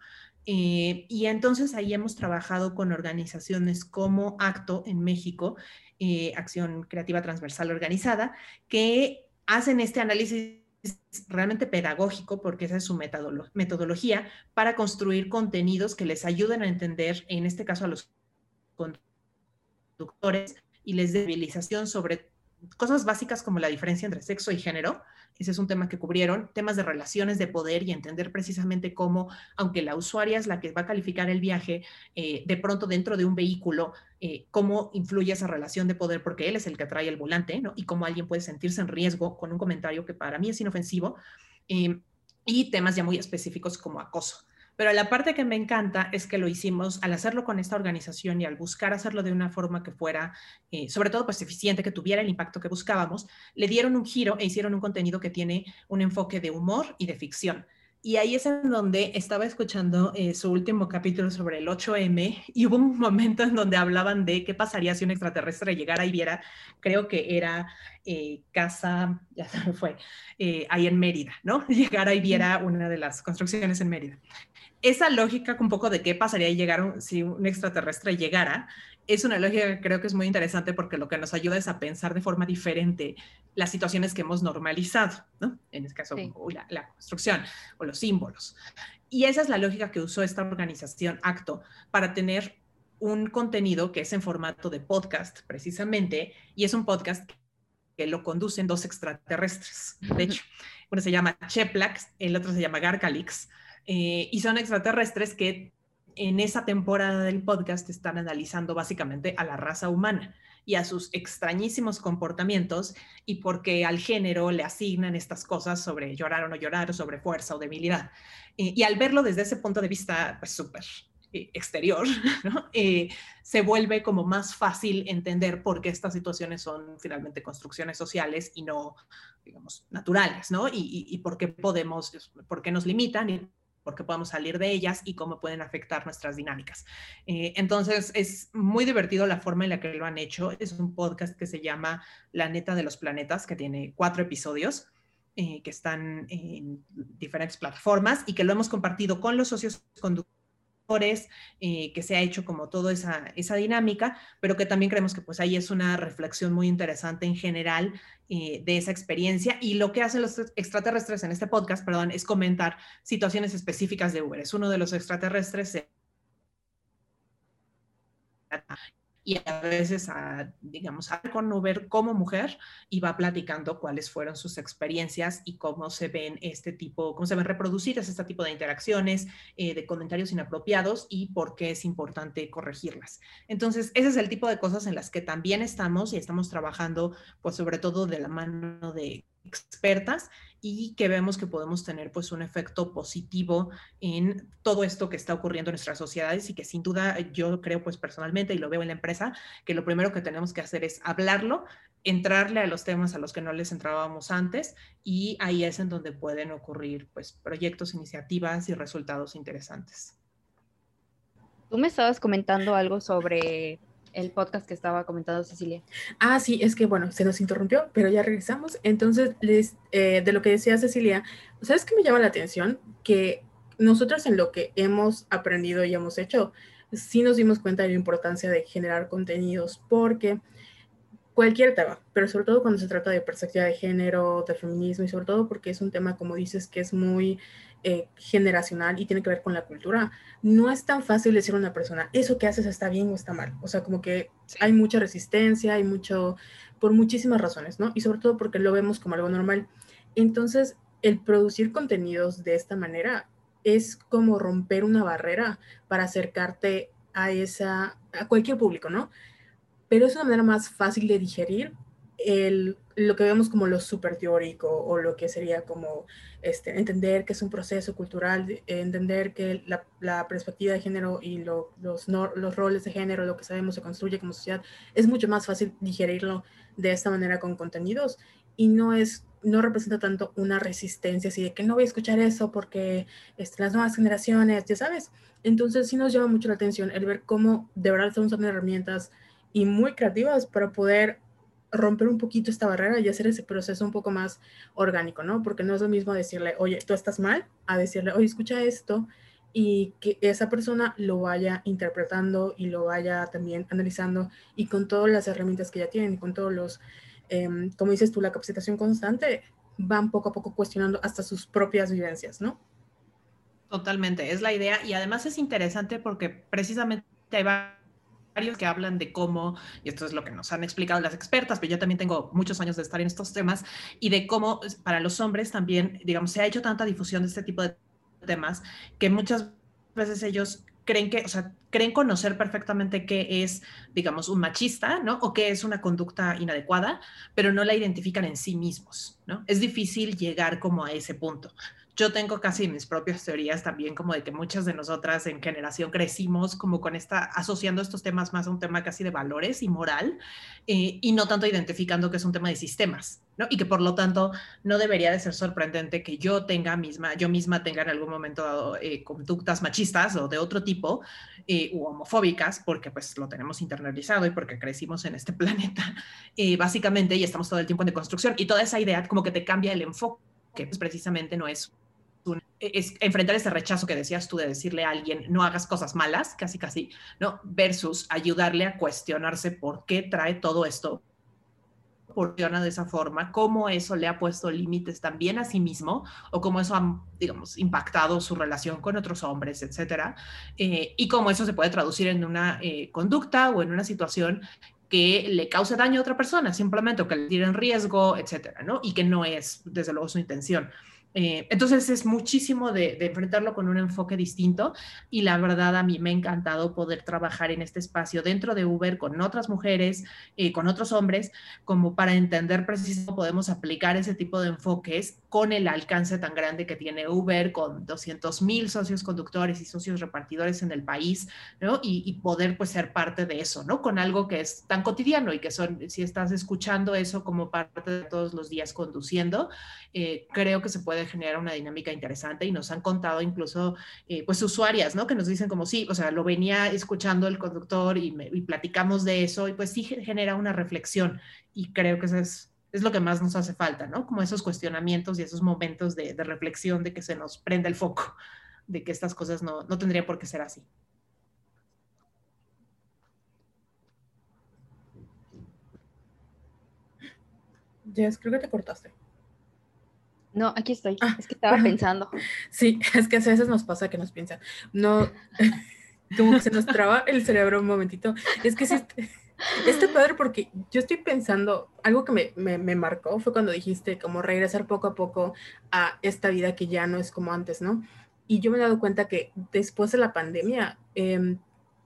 Eh, y entonces ahí hemos trabajado con organizaciones como Acto en México, eh, Acción Creativa Transversal Organizada, que hacen este análisis realmente pedagógico, porque esa es su metodología, para construir contenidos que les ayuden a entender, en este caso a los conductores, y les dé civilización sobre cosas básicas como la diferencia entre sexo y género, ese es un tema que cubrieron, temas de relaciones de poder y entender precisamente cómo, aunque la usuaria es la que va a calificar el viaje, eh, de pronto dentro de un vehículo, eh, cómo influye esa relación de poder, porque él es el que trae el volante, ¿no? Y cómo alguien puede sentirse en riesgo con un comentario que para mí es inofensivo, eh, y temas ya muy específicos como acoso. Pero la parte que me encanta es que lo hicimos al hacerlo con esta organización y al buscar hacerlo de una forma que fuera, eh, sobre todo, pues eficiente, que tuviera el impacto que buscábamos, le dieron un giro e hicieron un contenido que tiene un enfoque de humor y de ficción. Y ahí es en donde estaba escuchando eh, su último capítulo sobre el 8M y hubo un momento en donde hablaban de qué pasaría si un extraterrestre llegara y viera, creo que era eh, casa, ya se me fue, ahí en Mérida, ¿no? Llegara y viera una de las construcciones en Mérida esa lógica un poco de qué pasaría llegar si un extraterrestre llegara, es una lógica que creo que es muy interesante porque lo que nos ayuda es a pensar de forma diferente las situaciones que hemos normalizado, ¿no? En este caso, la, la, construcción o los símbolos. Y esa es la lógica que usó esta organización Acto para tener un contenido que es en formato de podcast, precisamente, y es un podcast que lo conducen dos extraterrestres. De hecho, uno se llama Cheplax, el otro se llama Garcalix eh, y son extraterrestres que en esa temporada del podcast están analizando básicamente a la raza humana y a sus extrañísimos comportamientos y porque al género le asignan estas cosas sobre llorar o no llorar, sobre fuerza o debilidad. Eh, y al verlo desde ese punto de vista, pues súper eh, exterior, eh, se vuelve como más fácil entender por qué estas situaciones son finalmente construcciones sociales y no, digamos, naturales, ¿no? Y, y por qué podemos, por qué nos limitan por qué podemos salir de ellas y cómo pueden afectar nuestras dinámicas. Eh, entonces, es muy divertido la forma en la que lo han hecho. Es un podcast que se llama La neta de los planetas, que tiene cuatro episodios. Eh, que están en diferentes plataformas y que lo hemos compartido con los socios conductores eh, que se ha hecho como toda esa, esa dinámica, pero que también creemos que pues ahí es una reflexión muy interesante en general eh, de esa experiencia y lo que hacen los extraterrestres en este podcast, perdón, es comentar situaciones específicas de Uber. Es uno de los extraterrestres y a veces digamos, a con Uber como mujer y va platicando cuáles fueron sus experiencias y cómo se ven este tipo, cómo se ven reproducidas este tipo de interacciones, eh, de comentarios inapropiados y por qué es importante corregirlas. Entonces, ese es el tipo de cosas en las que también estamos y estamos trabajando, pues sobre todo de la mano de expertas y que vemos que podemos tener pues un efecto positivo en todo esto que está ocurriendo en nuestras sociedades y que sin duda yo creo pues personalmente y lo veo en la empresa que lo primero que tenemos que hacer es hablarlo, entrarle a los temas a los que no les entrábamos antes y ahí es en donde pueden ocurrir pues proyectos, iniciativas y resultados interesantes. Tú me estabas comentando algo sobre el podcast que estaba comentando Cecilia. Ah, sí, es que bueno, se nos interrumpió, pero ya regresamos. Entonces, les, eh, de lo que decía Cecilia, ¿sabes qué me llama la atención? Que nosotros en lo que hemos aprendido y hemos hecho, sí nos dimos cuenta de la importancia de generar contenidos, porque cualquier tema, pero sobre todo cuando se trata de perspectiva de género, de feminismo y sobre todo porque es un tema, como dices, que es muy eh, generacional y tiene que ver con la cultura, no es tan fácil decir a una persona, eso que haces está bien o está mal. O sea, como que hay mucha resistencia, hay mucho, por muchísimas razones, ¿no? Y sobre todo porque lo vemos como algo normal. Entonces, el producir contenidos de esta manera es como romper una barrera para acercarte a esa, a cualquier público, ¿no? Pero es una manera más fácil de digerir el, lo que vemos como lo súper teórico o lo que sería como este, entender que es un proceso cultural, entender que la, la perspectiva de género y lo, los, los roles de género, lo que sabemos se construye como sociedad, es mucho más fácil digerirlo de esta manera con contenidos y no es no representa tanto una resistencia así de que no voy a escuchar eso porque este, las nuevas generaciones, ya sabes. Entonces sí nos llama mucho la atención el ver cómo de verdad usando herramientas y muy creativas para poder romper un poquito esta barrera y hacer ese proceso un poco más orgánico, ¿no? Porque no es lo mismo decirle, oye, tú estás mal, a decirle, oye, escucha esto y que esa persona lo vaya interpretando y lo vaya también analizando y con todas las herramientas que ya tienen y con todos los, em, como dices tú, la capacitación constante, van poco a poco cuestionando hasta sus propias vivencias, ¿no? Totalmente, es la idea y además es interesante porque precisamente va que hablan de cómo, y esto es lo que nos han explicado las expertas, pero yo también tengo muchos años de estar en estos temas, y de cómo para los hombres también, digamos, se ha hecho tanta difusión de este tipo de temas que muchas veces ellos creen que, o sea, creen conocer perfectamente qué es, digamos, un machista, ¿no? O qué es una conducta inadecuada, pero no la identifican en sí mismos, ¿no? Es difícil llegar como a ese punto yo tengo casi mis propias teorías también, como de que muchas de nosotras en generación crecimos como con esta, asociando estos temas más a un tema casi de valores y moral, eh, y no tanto identificando que es un tema de sistemas, ¿no? Y que por lo tanto no debería de ser sorprendente que yo tenga misma, yo misma tenga en algún momento eh, conductas machistas o de otro tipo, eh, u homofóbicas, porque pues lo tenemos internalizado y porque crecimos en este planeta, básicamente, y estamos todo el tiempo en deconstrucción, y toda esa idea como que te cambia el enfoque que pues, precisamente no es es enfrentar ese rechazo que decías tú de decirle a alguien no hagas cosas malas, casi casi, ¿no? Versus ayudarle a cuestionarse por qué trae todo esto, funciona de esa forma, cómo eso le ha puesto límites también a sí mismo o cómo eso ha, digamos, impactado su relación con otros hombres, etcétera, eh, y cómo eso se puede traducir en una eh, conducta o en una situación que le cause daño a otra persona, simplemente o que le tire en riesgo, etcétera, ¿no? Y que no es, desde luego, su intención. Eh, entonces es muchísimo de, enfrentarlo con un enfoque distinto y la verdad a mí me ha encantado poder trabajar en este espacio dentro de Uber con otras mujeres, eh, con otros hombres, como para entender precisamente cómo podemos aplicar ese tipo de enfoques con el alcance tan grande que tiene Uber, con 200 mil socios conductores y socios repartidores en el país, ¿no? Y, y, poder pues ser parte de eso, ¿no? Con algo que es tan cotidiano y que son, si estás escuchando eso como parte de todos los días conduciendo, eh, creo que se puede generar una dinámica interesante y nos han contado incluso eh, pues usuarias, ¿no? Que nos dicen como sí, o sea, lo venía escuchando el conductor y, platicamos de eso y pues sí genera una reflexión y creo que eso es, es lo que más nos hace falta, ¿no? Como esos cuestionamientos y esos momentos de, reflexión de que se nos prende el foco, de que estas cosas no, no tendrían por qué ser así. Jess, creo que te cortaste. No, aquí estoy. Ah, es que estaba pensando. Sí, es que a veces nos pasa que nos piensan. No, como que se nos traba el cerebro un momentito. Es que sí, este padre porque yo estoy pensando, algo que me, me, me, marcó fue cuando dijiste como regresar poco a poco a esta vida que ya no es como antes, ¿no? Y yo me he dado cuenta que después de la pandemia eh,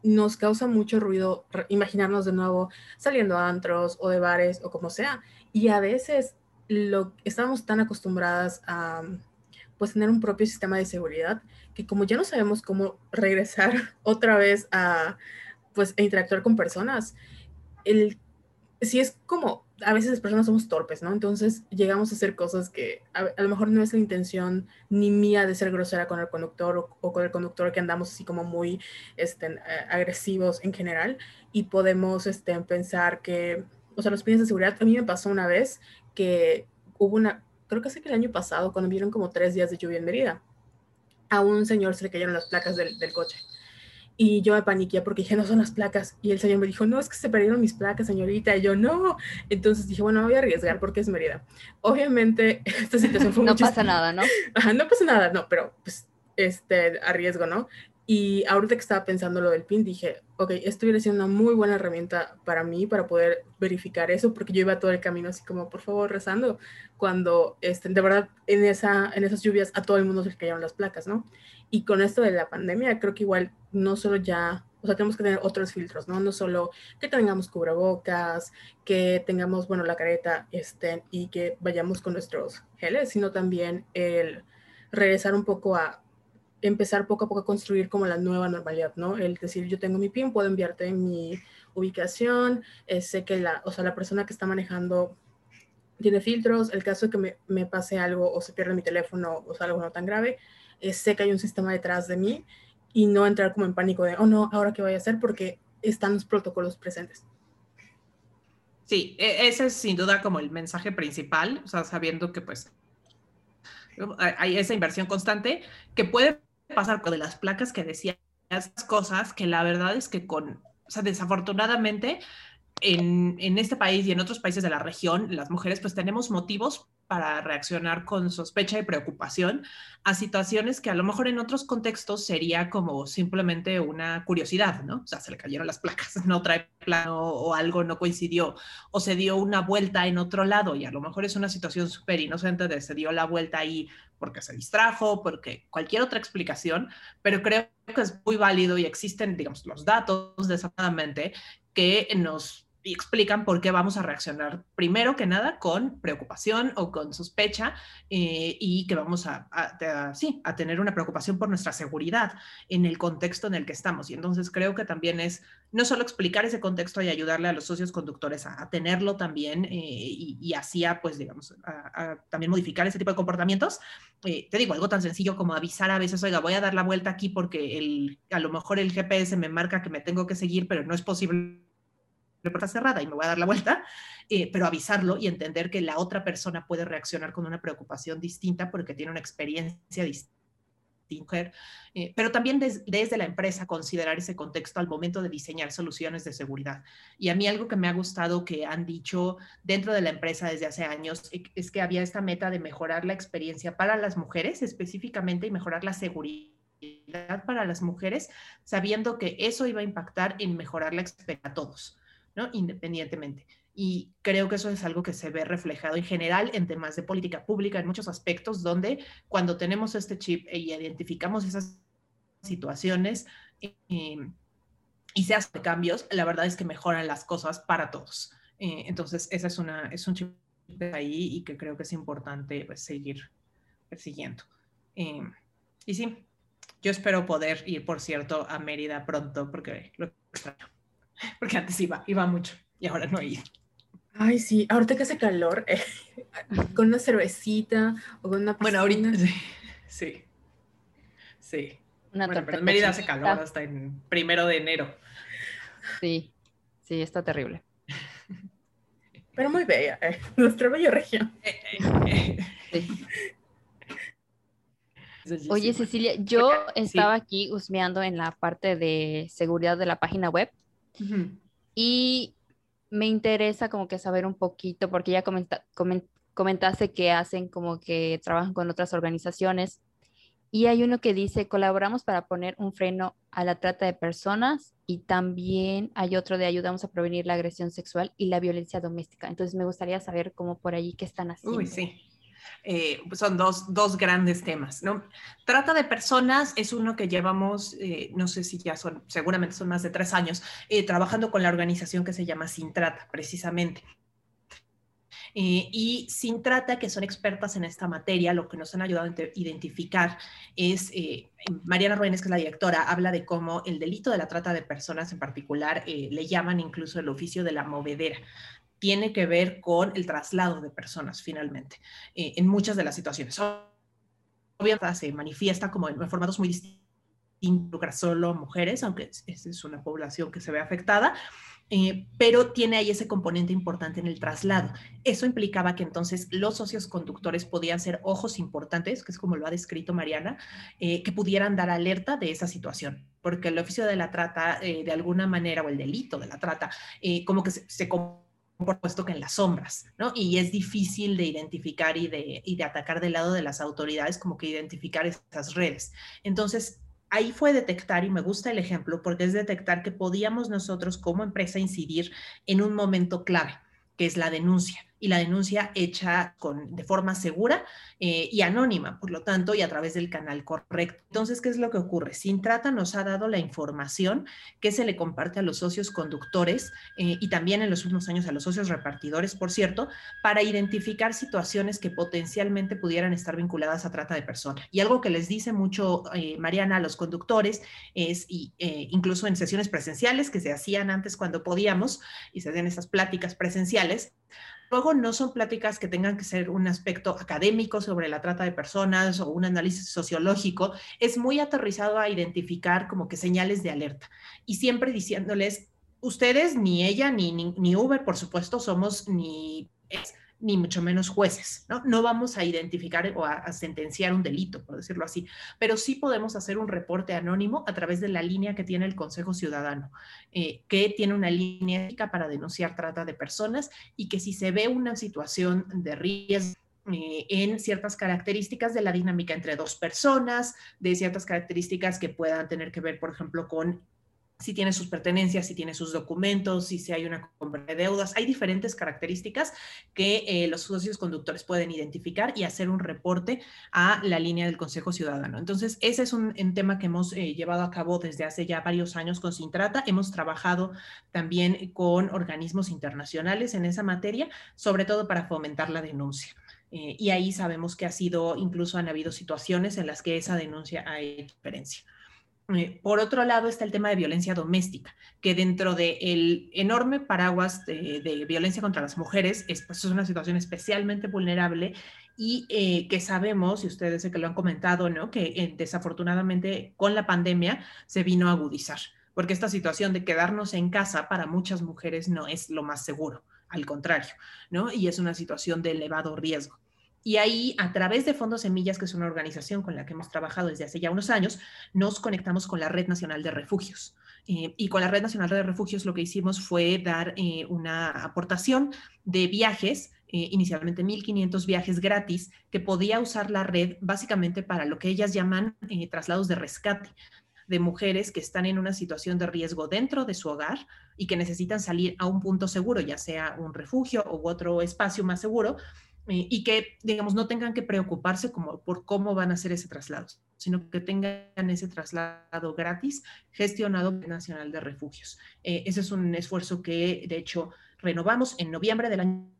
nos causa mucho ruido imaginarnos de nuevo saliendo a antros o de bares o como sea. Y a veces lo, estábamos tan acostumbradas a pues tener un propio sistema de seguridad que como ya no sabemos cómo regresar otra vez a pues a interactuar con personas, el, si es como a veces las personas somos torpes, ¿no? Entonces llegamos a hacer cosas que a, lo mejor no es la intención ni mía de ser grosera con el conductor o, con el conductor que andamos así como muy este, eh, agresivos en general y podemos este, pensar que, o sea, los pines de seguridad, a mí me pasó una vez que hubo una, creo que hace que el año pasado, cuando vieron como tres días de lluvia en Mérida, a un señor se le cayeron las placas del, del coche. Y yo me paniqué porque dije, no son las placas. Y el señor me dijo, no, es que se perdieron mis placas, señorita. Y yo, no. Entonces dije, bueno, voy a arriesgar porque es Mérida. Obviamente, esta situación fue No pasa nada, ¿no? Ajá, no pasa nada, no, pero pues, este, arriesgo, ¿no? Y ahorita que estaba pensando lo del PIN, dije, ok, esto hubiera una muy buena herramienta para mí para poder verificar eso, porque yo iba todo el camino así como, por favor, rezando, cuando, este, de verdad, en, esa, en esas lluvias a todo el mundo se le cayeron las placas, ¿no? Y con esto de la pandemia, creo que igual no solo ya, o sea, tenemos que tener otros filtros, ¿no? No solo que tengamos cubrebocas, que tengamos, bueno, la careta, este, y que vayamos con nuestros geles, sino también el regresar un poco a empezar poco a poco a construir como la nueva normalidad, ¿no? El decir, yo tengo mi PIN, puedo enviarte mi ubicación, eh, sé que la, o sea, la persona que está manejando tiene filtros, el caso de que me, me pase algo o se pierde mi teléfono o sea, algo no tan grave, eh, sé que hay un sistema detrás de mí y no entrar como en pánico de, oh no, ahora qué voy a hacer porque están los protocolos presentes. Sí, e, ese es sin duda como el mensaje principal, o sea, sabiendo que pues hay esa inversión constante que puede pasar de las placas que decías cosas que la verdad es que con, o sea, desafortunadamente en, en, este país y en otros países de la región, las mujeres pues tenemos motivos para reaccionar con sospecha y preocupación a situaciones que a lo mejor en otros contextos sería como simplemente una curiosidad, ¿no? O sea, se le cayeron las placas, no trae plano o algo no coincidió o se dio una vuelta en otro lado y a lo mejor es una situación súper inocente de se dio la vuelta ahí porque se distrajo, porque cualquier otra explicación, pero creo que es muy válido y existen, digamos, los datos desafortunadamente que nos y explican por qué vamos a reaccionar primero que nada con preocupación o con sospecha eh, y que vamos a, sí, a tener una preocupación por nuestra seguridad en el contexto en el que estamos. Y entonces creo que también es no solo explicar ese contexto y ayudarle a los socios conductores a, tenerlo también eh, y, así a, pues, digamos, a, también modificar ese tipo de comportamientos. Eh, te digo, algo tan sencillo como avisar a veces, oiga, voy a dar la vuelta aquí porque el, a lo mejor el GPS me marca que me tengo que seguir, pero no es posible la puerta cerrada y me voy a dar la vuelta, eh, pero avisarlo y entender que la otra persona puede reaccionar con una preocupación distinta porque tiene una experiencia distinta. Eh, pero también desde la empresa considerar ese contexto al momento de diseñar soluciones de seguridad. Y a mí algo que me ha gustado que han dicho dentro de la empresa desde hace años e, es que había esta meta de mejorar la experiencia para las mujeres específicamente y mejorar la seguridad para las mujeres, sabiendo que eso iba a impactar en mejorar la experiencia a todos. ¿No? Independientemente. Y creo que eso es algo que se ve reflejado en general en temas de política pública, en muchos aspectos, donde cuando tenemos este chip y identificamos esas situaciones em, y se hacen cambios, la verdad es que mejoran las cosas para todos. Eh, entonces, esa es, es un chip ahí y que creo que es importante pues, seguir persiguiendo. Em, y sí, yo espero poder ir, por cierto, a Mérida pronto porque lo extraño. Porque antes iba, iba mucho y ahora no he ido. Ay, sí, ahorita que hace calor, eh, con una cervecita o con una Bueno, ahorita sí. Sí. Una bueno, pero en Mérida hace calor hasta en primero de enero. Sí, sí, está terrible. Pero muy bella, eh, nuestra bella región. Eh, sí. Oye, Cecilia, yo estaba aquí husmeando en la parte de seguridad de la página web y me interesa como que saber un poquito, porque ya comentaste que hacen como que trabajan con otras organizaciones y hay uno que dice, colaboramos para poner un freno a la trata de personas y también hay otro de ayudamos a prevenir la agresión sexual y la violencia doméstica. Entonces me gustaría saber cómo por allí qué están haciendo. Uy, sí. Eh, son dos, dos, grandes temas. ¿no? Trata de personas es uno que llevamos, eh, no sé si ya son, seguramente son más de tres años, eh, trabajando con la organización que se llama Sin Trata, precisamente. y Sin Trata, que son expertas en esta materia, lo que nos han ayudado a identificar es, Mariana Ruénes, que es la directora, habla de cómo el delito de la trata de personas en particular le llaman incluso el oficio de la movedera tiene que ver con el traslado de personas finalmente, eh, en muchas de las situaciones. Obviamente se manifiesta como en formatos muy distintos, solo mujeres, aunque es una población que se ve afectada, eh, pero tiene ahí ese componente importante en el traslado. Eso implicaba que entonces los socios conductores podían ser ojos importantes, que es como lo ha descrito Mariana, eh, que pudieran dar alerta de esa situación, porque el oficio de la trata, de alguna manera, o el delito de la trata, como que se, se por puesto que en las sombras, ¿no? Y es difícil de identificar y de, y de atacar del lado de las autoridades, como que identificar esas redes. Entonces, ahí fue detectar, y me gusta el ejemplo, porque es detectar que podíamos nosotros como empresa incidir en un momento clave, que es la denuncia y la denuncia hecha con, de forma segura eh, y anónima, por lo tanto, y a través del canal correcto. Entonces, ¿qué es lo que ocurre? Sintrata nos ha dado la información que se le comparte a los socios conductores eh, y también en los últimos años a los socios repartidores, por cierto, para identificar situaciones que potencialmente pudieran estar vinculadas a trata de personas. Y algo que les dice mucho eh, Mariana a los conductores es, y, incluso en sesiones presenciales que se hacían antes cuando podíamos y se hacían esas pláticas presenciales, Luego no son pláticas que tengan que ser un aspecto académico sobre la trata de personas o un análisis sociológico, es muy aterrizado a identificar como que señales de alerta y siempre diciéndoles, ustedes, ni ella, ni, ni, Uber, por supuesto, somos ni ni mucho menos jueces, ¿no? No vamos a identificar o a, sentenciar un delito, por decirlo así, pero sí podemos hacer un reporte anónimo a través de la línea que tiene el Consejo Ciudadano, eh, que tiene una línea para denunciar trata de personas y que si se ve una situación de riesgo eh, en ciertas características de la dinámica entre dos personas, de ciertas características que puedan tener que ver, por ejemplo, con si tiene sus pertenencias, si tiene sus documentos, si, hay una compra de deudas. Hay diferentes características que eh, los socios conductores pueden identificar y hacer un reporte a la línea del Consejo Ciudadano. Entonces, ese es un, tema que hemos eh, llevado a cabo desde hace ya varios años con Sintrata. Hemos trabajado también con organismos internacionales en esa materia, sobre todo para fomentar la denuncia. Eh, y ahí sabemos que ha sido, incluso han habido situaciones en las que esa denuncia ha hecho diferencia. Eh, por otro lado está el tema de violencia doméstica, que dentro del enorme paraguas de, violencia contra las mujeres es, pues, es, una situación especialmente vulnerable y eh, que sabemos, y ustedes sé que lo han comentado, ¿no? que eh, desafortunadamente con la pandemia se vino a agudizar, porque esta situación de quedarnos en casa para muchas mujeres no es lo más seguro, al contrario, ¿no? y es una situación de elevado riesgo. Y ahí, a través de Fondos Semillas, que es una organización con la que hemos trabajado desde hace ya unos años, nos conectamos con la Red Nacional de Refugios. Eh, y con la Red Nacional de Refugios lo que hicimos fue dar eh, una aportación de viajes, eh, inicialmente 1.500 viajes gratis, que podía usar la red básicamente para lo que ellas llaman traslados de rescate de mujeres que están en una situación de riesgo dentro de su hogar y que necesitan salir a un punto seguro, ya sea un refugio u otro espacio más seguro, eh, y que, digamos, no tengan que preocuparse como por cómo van a hacer ese traslado, sino que tengan ese traslado gratis gestionado por Nacional de Refugios. Eh, ese es un esfuerzo que, de hecho, renovamos en noviembre del año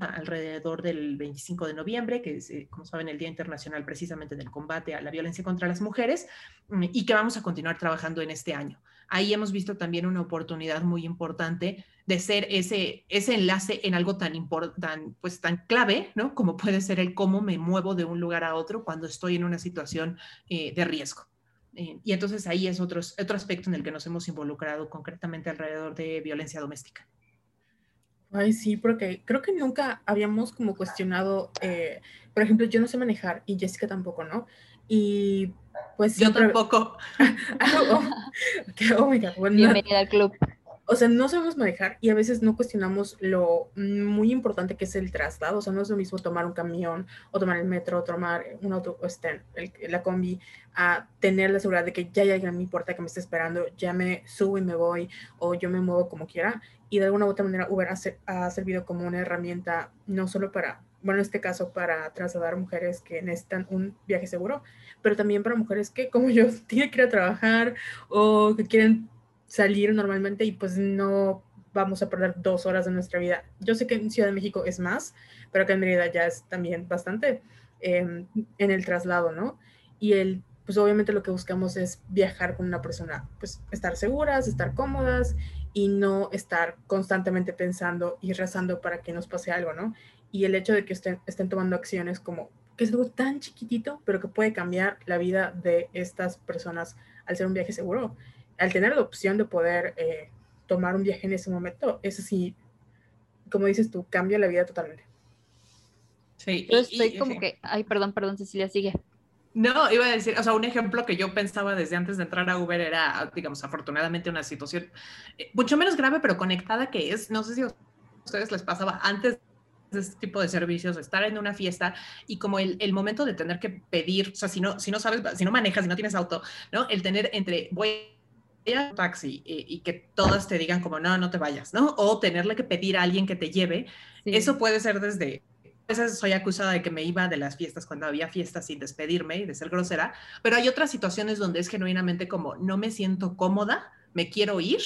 alrededor del 25 de noviembre, que es, eh, como saben, el Día Internacional precisamente del combate a la violencia contra las mujeres, mm, y que vamos a continuar trabajando en este año. Ahí hemos visto también una oportunidad muy importante de ser ese, ese enlace en algo tan, importante, pues, tan clave, ¿no? Como puede ser el cómo me muevo de un lugar a otro cuando estoy en una situación eh, de riesgo. Eh, y entonces ahí es otro, otro aspecto en el que nos hemos involucrado concretamente alrededor de violencia doméstica. Ay, sí, porque creo que nunca habíamos como cuestionado, eh, por ejemplo, yo no sé manejar y Jessica tampoco, ¿no? Y pues... Yo tampoco. oh, oh Bienvenida al club o sea, no sabemos manejar y a veces no cuestionamos lo muy importante que es el traslado. O sea, no es lo mismo tomar un camión o tomar el metro o tomar un auto, este, la combi, a tener la seguridad de que ya llega a mi puerta que me está esperando, ya me subo y me voy o yo me muevo como quiera. Y de alguna u otra manera Uber ha, servido como una herramienta no solo para, bueno, en este caso para trasladar mujeres que necesitan un viaje seguro, pero también para mujeres que como yo tienen que ir a trabajar o que quieren salir normalmente y pues no vamos a perder dos horas de nuestra vida. Yo sé que en Ciudad de México es más, pero acá en Mérida ya es también bastante em, en el traslado, ¿no? Y el, pues obviamente lo que buscamos es viajar con una persona, pues estar seguras, estar cómodas y no estar constantemente pensando y rezando para que nos pase algo, ¿no? Y el hecho de que estén, estén tomando acciones como que es algo tan chiquitito, pero que puede cambiar la vida de estas personas al ser un viaje seguro al tener la opción de poder eh, tomar un viaje en ese momento, eso sí, como dices tú, cambia la vida totalmente. Sí. Yo estoy como que, ay, perdón, perdón, Cecilia, sigue. No, iba a decir, o sea, un ejemplo que yo pensaba desde antes de entrar a Uber era, digamos, afortunadamente una situación eh, mucho menos grave, pero conectada que es, no sé si a ustedes les pasaba antes de este tipo de servicios, estar en una fiesta y como el, el, momento de tener que pedir, o sea, si no, si no sabes, si no manejas, si no tienes auto, ¿no? El tener entre, voy a taxi y, que todas te digan como, no, no te vayas, ¿no? O tenerle que pedir a alguien que te lleve, eso puede ser desde... A veces soy acusada de que me iba de las fiestas cuando había fiestas sin despedirme y de ser grosera, pero hay otras situaciones donde es genuinamente como, no me siento cómoda, me quiero ir,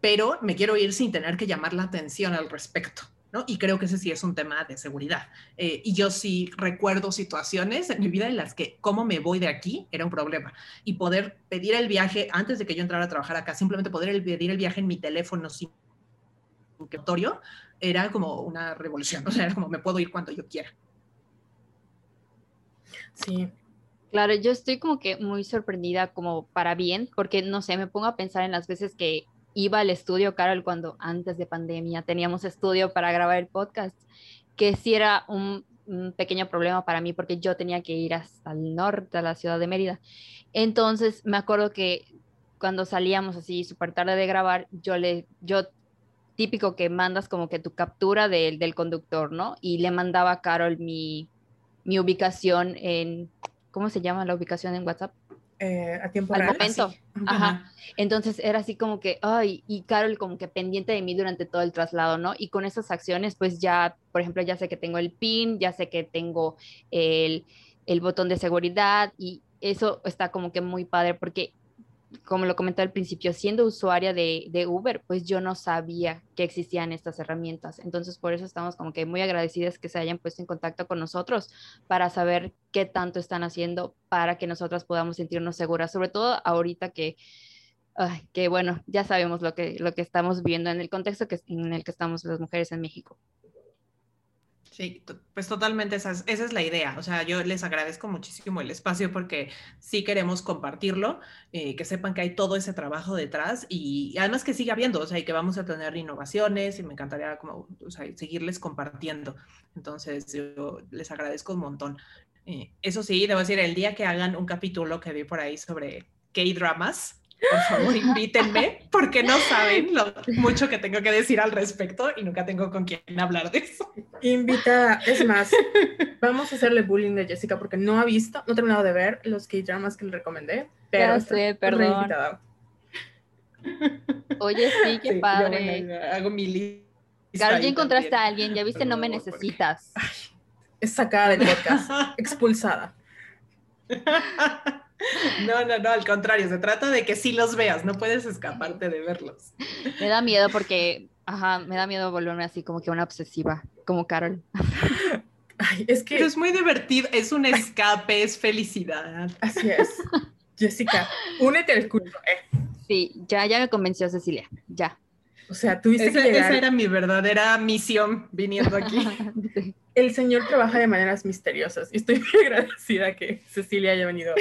pero me quiero ir sin tener que llamar la atención al respecto. Y creo que ese sí es un tema de seguridad. Eh, y yo sí recuerdo situaciones en mi vida en las que cómo me voy de aquí era un problema. Y poder pedir el viaje antes de que yo entrara a trabajar acá, simplemente poder pedir el viaje en mi teléfono sin era como una revolución. O sea, era como me puedo ir cuando yo quiera. Sí, Claro, yo estoy como que muy sorprendida como para bien, porque no sé, me pongo a pensar en las veces que iba al estudio, Carol, cuando antes de pandemia teníamos estudio para grabar el podcast, que sí era un, pequeño problema para mí porque yo tenía que ir hasta el norte, a la ciudad de Mérida. Entonces me acuerdo que cuando salíamos así súper tarde de grabar, yo le, yo típico que mandas como que tu captura del, del conductor, ¿no? Y le mandaba a Carol mi, mi ubicación en, ¿cómo se llama la ubicación en WhatsApp? Eh, a tiempo Al momento. Ajá. Entonces era así como que, ay, y Carol como que pendiente de mí durante todo el traslado, ¿no? Y con esas acciones, pues ya, por ejemplo, ya sé que tengo el PIN, ya sé que tengo el, el botón de seguridad y eso está como que muy padre porque como lo comenté al principio, siendo usuaria de, de, Uber, pues yo no sabía que existían estas herramientas. Entonces, por eso estamos como que muy agradecidas que se hayan puesto en contacto con nosotros para saber qué tanto están haciendo para que nosotras podamos sentirnos seguras, sobre todo ahorita que, que bueno, ya sabemos lo que, lo que estamos viendo en el contexto que, en el que estamos las mujeres en México. Sí, pues totalmente esa es, la idea. O sea, yo les agradezco muchísimo el espacio porque sí queremos compartirlo, eh, que sepan que hay todo ese trabajo detrás y, además que siga habiendo, o sea, y que vamos a tener innovaciones y me encantaría como, o sea, seguirles compartiendo. Entonces, yo les agradezco un montón. Eh, eso sí, debo decir, el día que hagan un capítulo que vi por ahí sobre K-dramas, por favor invítenme, porque no saben lo mucho que tengo que decir al respecto y nunca tengo con quién hablar de eso. Invita, es más, vamos a hacerle bullying de Jessica porque no ha visto, no ha terminado de ver los K-dramas que le recomendé, pero Ya sé, perdón. Oye, sí, qué Sí, yo, padre. bueno, hago mi lista. Carol, ya encontraste también. a alguien, ya viste, no me Perdón, porque- necesitas. Es sacada del podcast, expulsada. No, no, no, al contrario, se trata de que sí los veas, no puedes escaparte de verlos. Me da miedo porque, ajá, me da miedo volverme así como que una obsesiva, como Carol. Ay, es Pero que es muy divertido, es un escape, es felicidad. así es. Jessica, únete al culto. eh. Sí, ya, ya me convenció Cecilia, ya. O sea, tuviste Esa, que llegar. esa era mi verdadera misión viniendo aquí. Sí. El Señor trabaja de maneras misteriosas y estoy muy agradecida que Cecilia haya venido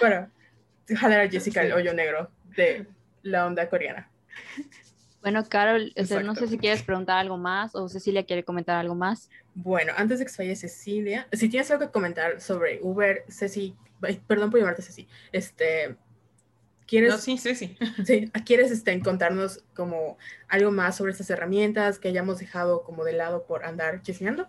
para jalar a Jessica el hoyo negro de la onda coreana. Bueno, Carol, o sea, no sé si quieres preguntar algo más o Cecilia quiere comentar algo más. Bueno, antes de que se vaya Cecilia, si tienes algo que comentar sobre Uber, Ceci, perdón por llamarte Ceci, este, ¿quieres, No, sí, sí, sí. sí, ¿quieres este, contarnos como algo más sobre estas herramientas que hayamos dejado como de lado por andar chismeando?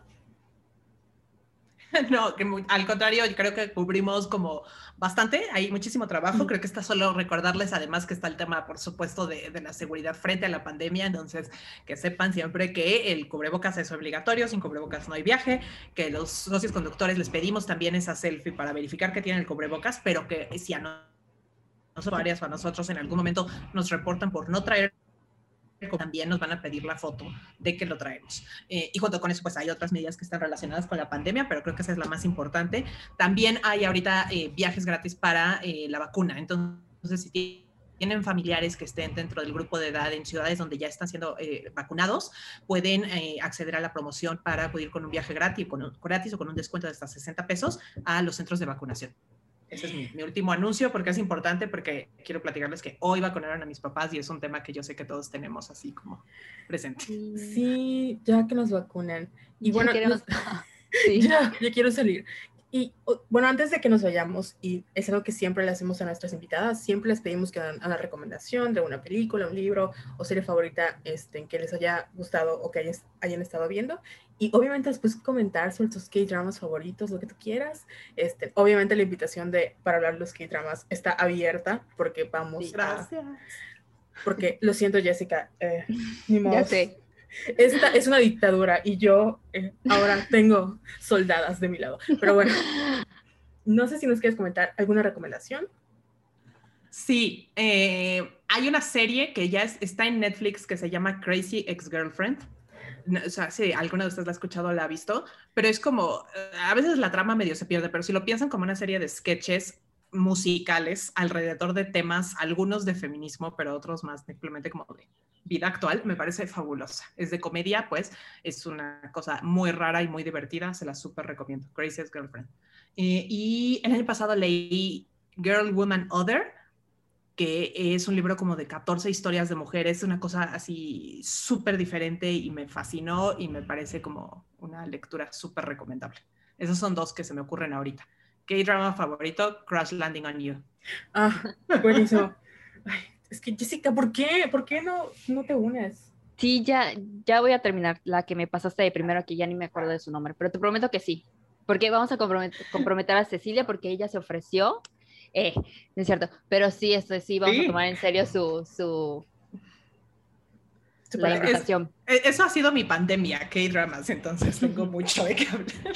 No, que al contrario, yo creo que cubrimos como bastante, hay muchísimo trabajo, creo que está solo recordarles además que está el tema, por supuesto, de, de la seguridad frente a la pandemia, entonces que sepan siempre que el cubrebocas es obligatorio, sin cubrebocas no hay viaje, que los socios conductores les pedimos también esa selfie para verificar que tienen el cubrebocas, pero que si a no- nosotros varias o nosotros en algún momento nos reportan por no traer también nos van a pedir la foto de que lo traemos. Eh, y junto con eso, pues hay otras medidas que están relacionadas con la pandemia, pero creo que esa es la más importante. También hay ahorita eh, viajes gratis para eh, la vacuna. Entonces, si ti- tienen familiares que estén dentro del grupo de edad en ciudades donde ya están siendo vacunados, pueden acceder a la promoción para acudir con un viaje gratis, con un- gratis o con un descuento de hasta 60 pesos a los centros de vacunación. Ese es mi, mi último anuncio porque es importante porque quiero platicarles que hoy vacunaron a mis papás y es un tema que yo sé que todos tenemos así como presente. Sí, ya que nos vacunan. Y Ya bueno, queremos- nos- Sí. ya, ya quiero salir. Y bueno, antes de que nos vayamos, y es algo que siempre le hacemos a nuestras invitadas, siempre les pedimos que hagan una recomendación de una película, un libro o serie favorita este, en que les haya gustado o que hayan, hayan estado viendo. Y obviamente después comentar sobre tus K-dramas favoritos, lo que tú quieras. Este, obviamente la invitación de, para hablar de los K-dramas está abierta porque vamos Sí. a... Gracias. Porque lo siento, Jessica, eh, ni modo. Ya sé. Esta es una dictadura y yo eh, ahora tengo soldadas de mi lado. Pero bueno, no sé si nos quieres comentar alguna recomendación. Sí, eh, hay una serie que ya es- está en Netflix que se llama Crazy Ex-Girlfriend. O sea, si alguna de ustedes la ha escuchado o la ha visto, pero es como, eh, a veces la trama medio se pierde, pero si lo piensan como una serie de sketches musicales alrededor de temas, algunos de feminismo, pero otros más simplemente como de vida actual, me parece fabulosa. Es de comedia, pues es una cosa muy rara y muy divertida, se la súper recomiendo. Crazy Ex-Girlfriend. Eh, y el año pasado leí Girl, Woman, Other, que es un libro como de 14 historias de mujeres, una cosa así súper diferente y me fascinó y me parece como una lectura súper recomendable. Esos son dos que se me ocurren ahorita. K-drama favorito, Crash Landing on You. Ah, buenísimo. Ay, es que Jessica, ¿por qué? ¿Por qué no, no te unes? Sí, ya, ya voy a terminar la que me pasaste de primero, que ya ni me acuerdo de su nombre, pero te prometo que sí. Porque vamos a compromet- comprometer a Cecilia porque ella se ofreció. Eh, no es cierto, pero sí, esto sí, vamos Sí. a tomar en serio su, su Su la palabra. invitación. E- Eso ha sido mi pandemia, K-dramas, entonces tengo mucho de qué hablar.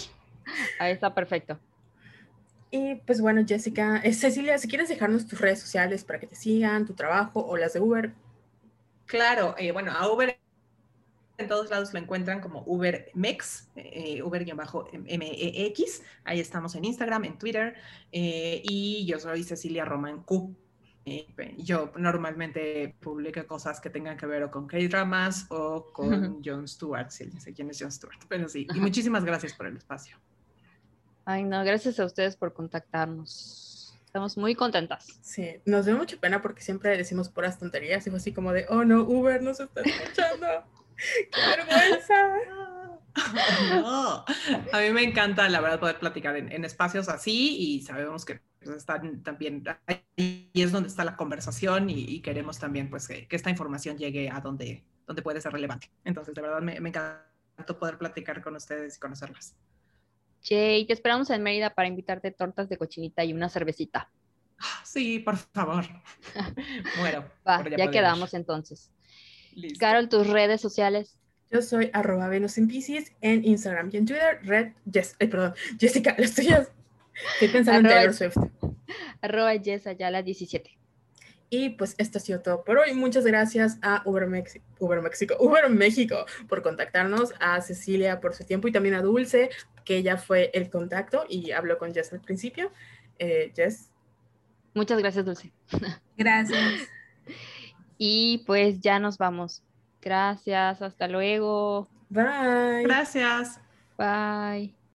Ahí está perfecto. Y pues bueno, Jessica, eh, Cecilia, si quieres dejarnos tus redes sociales para que te sigan, tu trabajo o las de Uber. Claro, eh, bueno, a Uber en todos lados lo encuentran como Uber Mex, eh, Uber-MEX. Ahí estamos en Instagram, en Twitter. eh, y yo soy Cecilia Román Q. Eh, yo normalmente publico cosas que tengan que ver o con K-dramas o con Jon Stewart, si alguien sé quién es Jon Stewart. Pero sí, y muchísimas gracias por el espacio. Ay, no, gracias a ustedes por contactarnos. Estamos muy contentas. Sí, nos dio mucha pena porque siempre decimos puras tonterías y fue así como de, oh no, Uber nos está escuchando. ¡Qué vergüenza! No, a mí me encanta, la verdad, poder platicar en, en espacios así y sabemos que pues están también, ahí es donde está la conversación y, queremos también pues que, esta información llegue a donde, donde puede ser relevante. Entonces, de verdad me, me encantó poder platicar con ustedes y conocerlas. Jay, te esperamos en Mérida para invitarte tortas de cochinita y una cervecita. Sí, por favor. bueno, ya, quedamos entonces. Carol, tus redes sociales. Yo soy arroba Venus en en Instagram y en Twitter, Red, eh, perdón, Jessica, las tuyas. Estoy pensando en Taylor Swift. Arroba Jess Ayala 17. Y pues esto ha sido todo por hoy. Muchas gracias a Uber, Uber México, Uber México por contactarnos, a Cecilia por su tiempo y también a Dulce, que ella fue el contacto y habló con Jess al principio. Eh, Jess. Muchas gracias, Dulce. Gracias. y pues ya nos vamos. Gracias, hasta luego. Bye. Gracias. Bye.